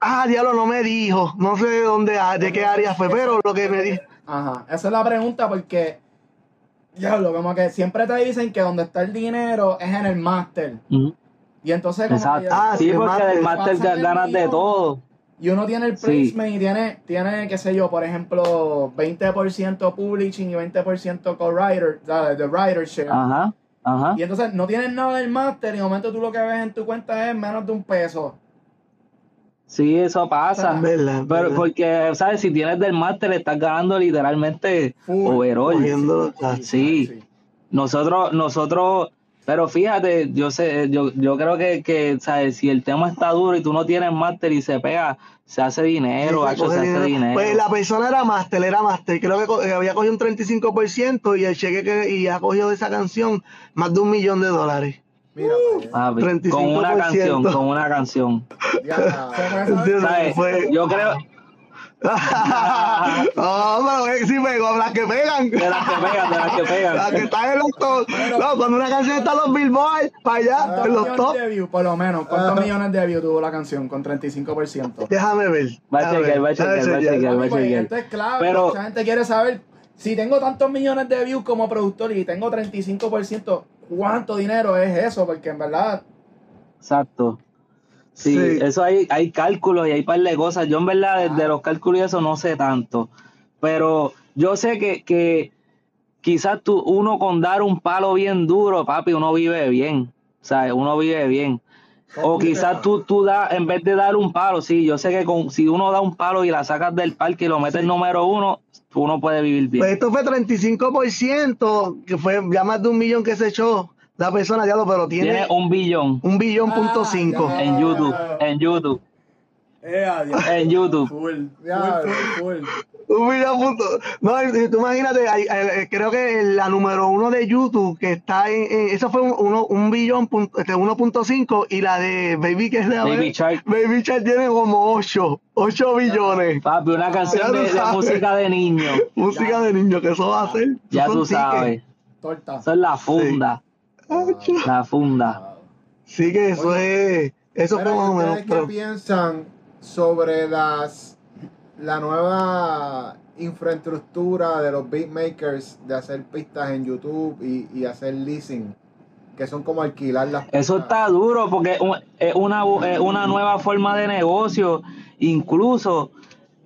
ah, diablo, no me dijo, no sé de dónde, ah, de qué área fue, pero lo que me dijo, Ajá, esa es la pregunta porque, diablo, como que siempre te dicen que donde está el dinero es en el máster. Y entonces como Exacto. que- Ah, sí, el porque del máster el ganas de todo. Y uno tiene el Sí. placement y tiene, tiene, qué sé yo, por ejemplo, 20% publishing y 20% co-writer, ¿sabes? de writership. Ajá, ajá. Y entonces no tienes nada del máster y de momento tú lo que ves en tu cuenta es menos de un peso. Sí, eso pasa. Es [laughs] verdad, Pero verdad. porque, ¿sabes? Si tienes del máster, estás ganando literalmente Full. overall. cogiendo, Sí. Nosotros, nosotros, pero fíjate, yo sé, yo, yo creo que, que, ¿sabes? Si el tema está duro y tú no tienes máster y se pega, se hace dinero, Sí, se hacho, hace dinero. Pues la persona era máster, era máster. Creo que co- eh, había cogido un 35% y el cheque que y ha cogido de esa canción más de un millón de dólares. Mira, Uh. para allá. Papi, con una 35%. canción, con una canción. Ya. [laughs] ¿Sabes? Yo creo, [laughs] no, pero eh, sí pegó, las que pegan. de las que pegan, de las que [laughs] Las pegan. que están en los top. No, cuando una canción está en los billboards, para allá, ¿Cuántos en los millones top. de views, por lo menos? ¿Cuántos Ajá. millones de views tuvo la canción con 35%? Déjame ver. Va a déjame chequear, ver, va a chequear, va a chequear. Papi, pues, chequear. esto es clave. Pero- Mucha gente quiere saber si tengo tantos millones de views como productor y tengo 35%, ¿cuánto dinero es eso? Porque en verdad, Exacto. Sí, Sí. eso hay, hay cálculos y hay par de cosas. Yo en verdad de, de Ah. los cálculos y eso no sé tanto. Pero yo sé que, que quizás tú, uno con dar un palo bien duro, papi, uno vive bien. O sea, uno vive bien. O quizás tú, tú das, en vez de dar un palo, sí, yo sé que con, si uno da un palo y la sacas del parque y lo metes número uno, uno puede vivir bien. Pues esto fue 35%, que fue ya más de un millón que se echó. La persona, diablo, pero tiene, Tiene un billón un billón punto Ah, cinco. ya. en YouTube, en YouTube, Eh, en YouTube. Un millón punto. No, tú imagínate, hay- eh, creo que la número uno de YouTube que está en, en- eso fue un, uno- un billón punto, este, 1.5 y la de Baby que es de Baby Shark. Baby Shark tiene como 8, 8 billones. Papi, una canción de, música de niño. Música de niño, que eso va a ser. Ya tú sabes. Torta. Eso es la funda. La funda. Sí que eso es, eso Pero, fue más o menos. ¿Ustedes qué pero- piensan sobre las la nueva infraestructura de los beatmakers de hacer pistas en YouTube y, y hacer leasing? Que son como alquilar las Eso pistas. está duro porque es una, es una nueva forma de negocio. Incluso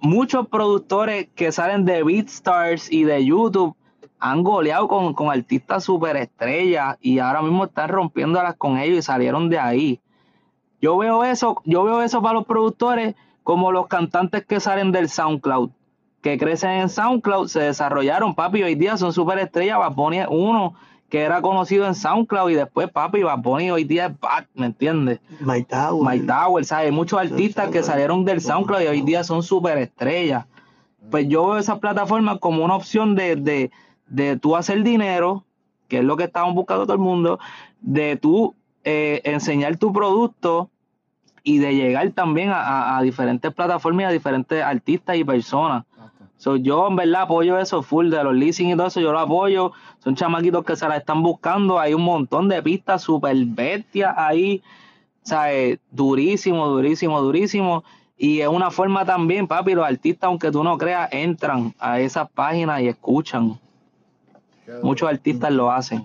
muchos productores que salen de BeatStars y de YouTube han goleado con, con artistas superestrellas y ahora mismo están rompiéndolas con ellos y salieron de ahí. Yo veo eso, yo veo eso para los productores como los cantantes que salen del SoundCloud, que crecen en SoundCloud, se desarrollaron, papi, hoy día son superestrellas, Bad Bunny es uno que era conocido en SoundCloud y después, papi, Bad Bunny hoy día es Bad, ¿me entiendes? My Tower. Mike Tower, ¿sabes? Hay muchos artistas que salieron del SoundCloud y hoy día son superestrellas. Pues yo veo esas plataformas como una opción de, de, de tú hacer dinero, que es lo que estamos buscando todo el mundo, de tú eh, enseñar tu producto y de llegar también a, a- a diferentes plataformas y a diferentes artistas y personas. So, yo en verdad apoyo eso full de los leasing y todo eso, yo lo apoyo. Son chamaquitos que se la están buscando. Hay un montón de pistas super bestias ahí. ¿Sabes? Durísimo, durísimo, durísimo. Y es una forma también, papi, los artistas, aunque tú no creas, entran a esas páginas y escuchan. Muchos artistas lo hacen.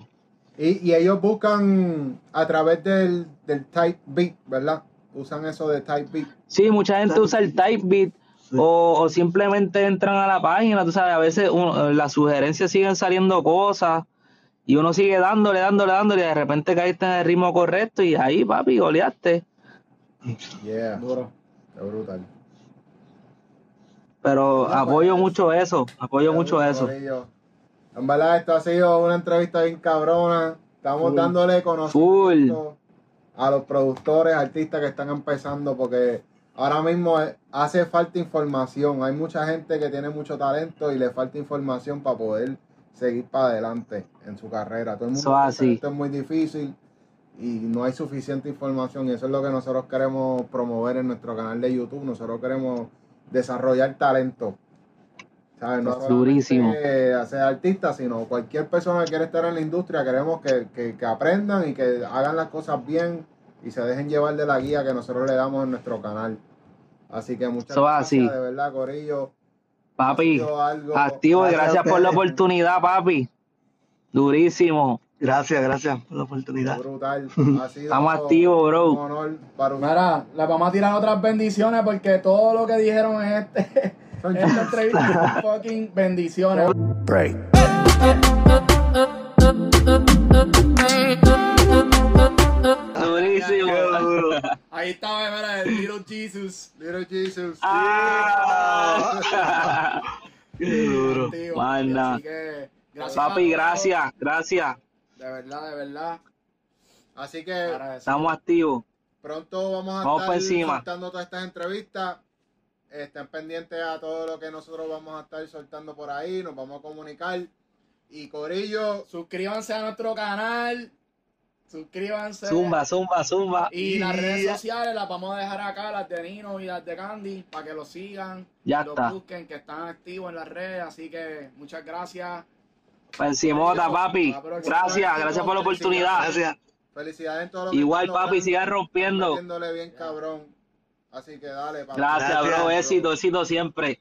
Y, y ellos buscan a través del, del type beat, ¿verdad? Usan eso de type beat. Sí, mucha gente usa el type beat o, o simplemente entran a la página, tú sabes, a veces uno- las sugerencias siguen saliendo cosas y uno sigue dándole, dándole, dándole y de repente caíste en el ritmo correcto y ahí, papi, goleaste. Yeah. Duro. Qué brutal. Pero Bueno, apoyo pues, mucho eso, apoyo Qué mucho duro, eso. En verdad, esto ha sido una entrevista bien cabrona. Estamos dándole conocimiento a los productores, artistas que están empezando, porque ahora mismo eh, hace falta información. Hay mucha gente que tiene mucho talento y le falta información para poder seguir para adelante en su carrera. Todo el mundo piensa así. que esto es muy difícil y no hay suficiente información y eso es lo que nosotros queremos promover en nuestro canal de YouTube. Nosotros queremos desarrollar talento. ¿Sabes? No solamente, Durísimo. hacer artistas, sino cualquier persona que quiera estar en la industria, queremos que, que- que aprendan y que hagan las cosas bien y se dejen llevar de la guía que nosotros le damos en nuestro canal. Así que muchas Eso gracias, así. de verdad, Corillo. Papi, activo y Gracias gracias por la oportunidad, papi. Durísimo. Gracias, gracias por la oportunidad. brutal. [laughs] Ha sido Estamos activos, bro. Un honor para. Mira, le vamos a tirar otras bendiciones porque todo lo que dijeron en, este, [laughs] esta entrevista son fucking bendiciones. Break. Durísimo. Ahí estaba, mira, el Little Jesus. Little Jesus. Ah. Tío, Manda. así que, gracias Papi, gracias, gracias. De verdad, de verdad. Así que. Estamos activos. pronto vamos a Vamos estar soltando todas estas entrevistas. Estén pendientes a todo lo que nosotros vamos a estar soltando por ahí. Nos vamos a comunicar. Y Corillo, Suscríbanse a nuestro canal. Suscríbanse. Zumba, zumba, zumba. Y las redes sociales las vamos a dejar acá, las de Nino y las de Candy, para que lo sigan. Ya lo está. busquen, que están activos en las redes. Así que muchas gracias. Encimota, papi. Gracias, gracias por la oportunidad. Gracias. felicidades en todo lo que Igual, papi, sigan rompiendo. Bien cabrón. Así que dale, papi. Gracias, Gracias, bro. bro. Éxito, éxito siempre.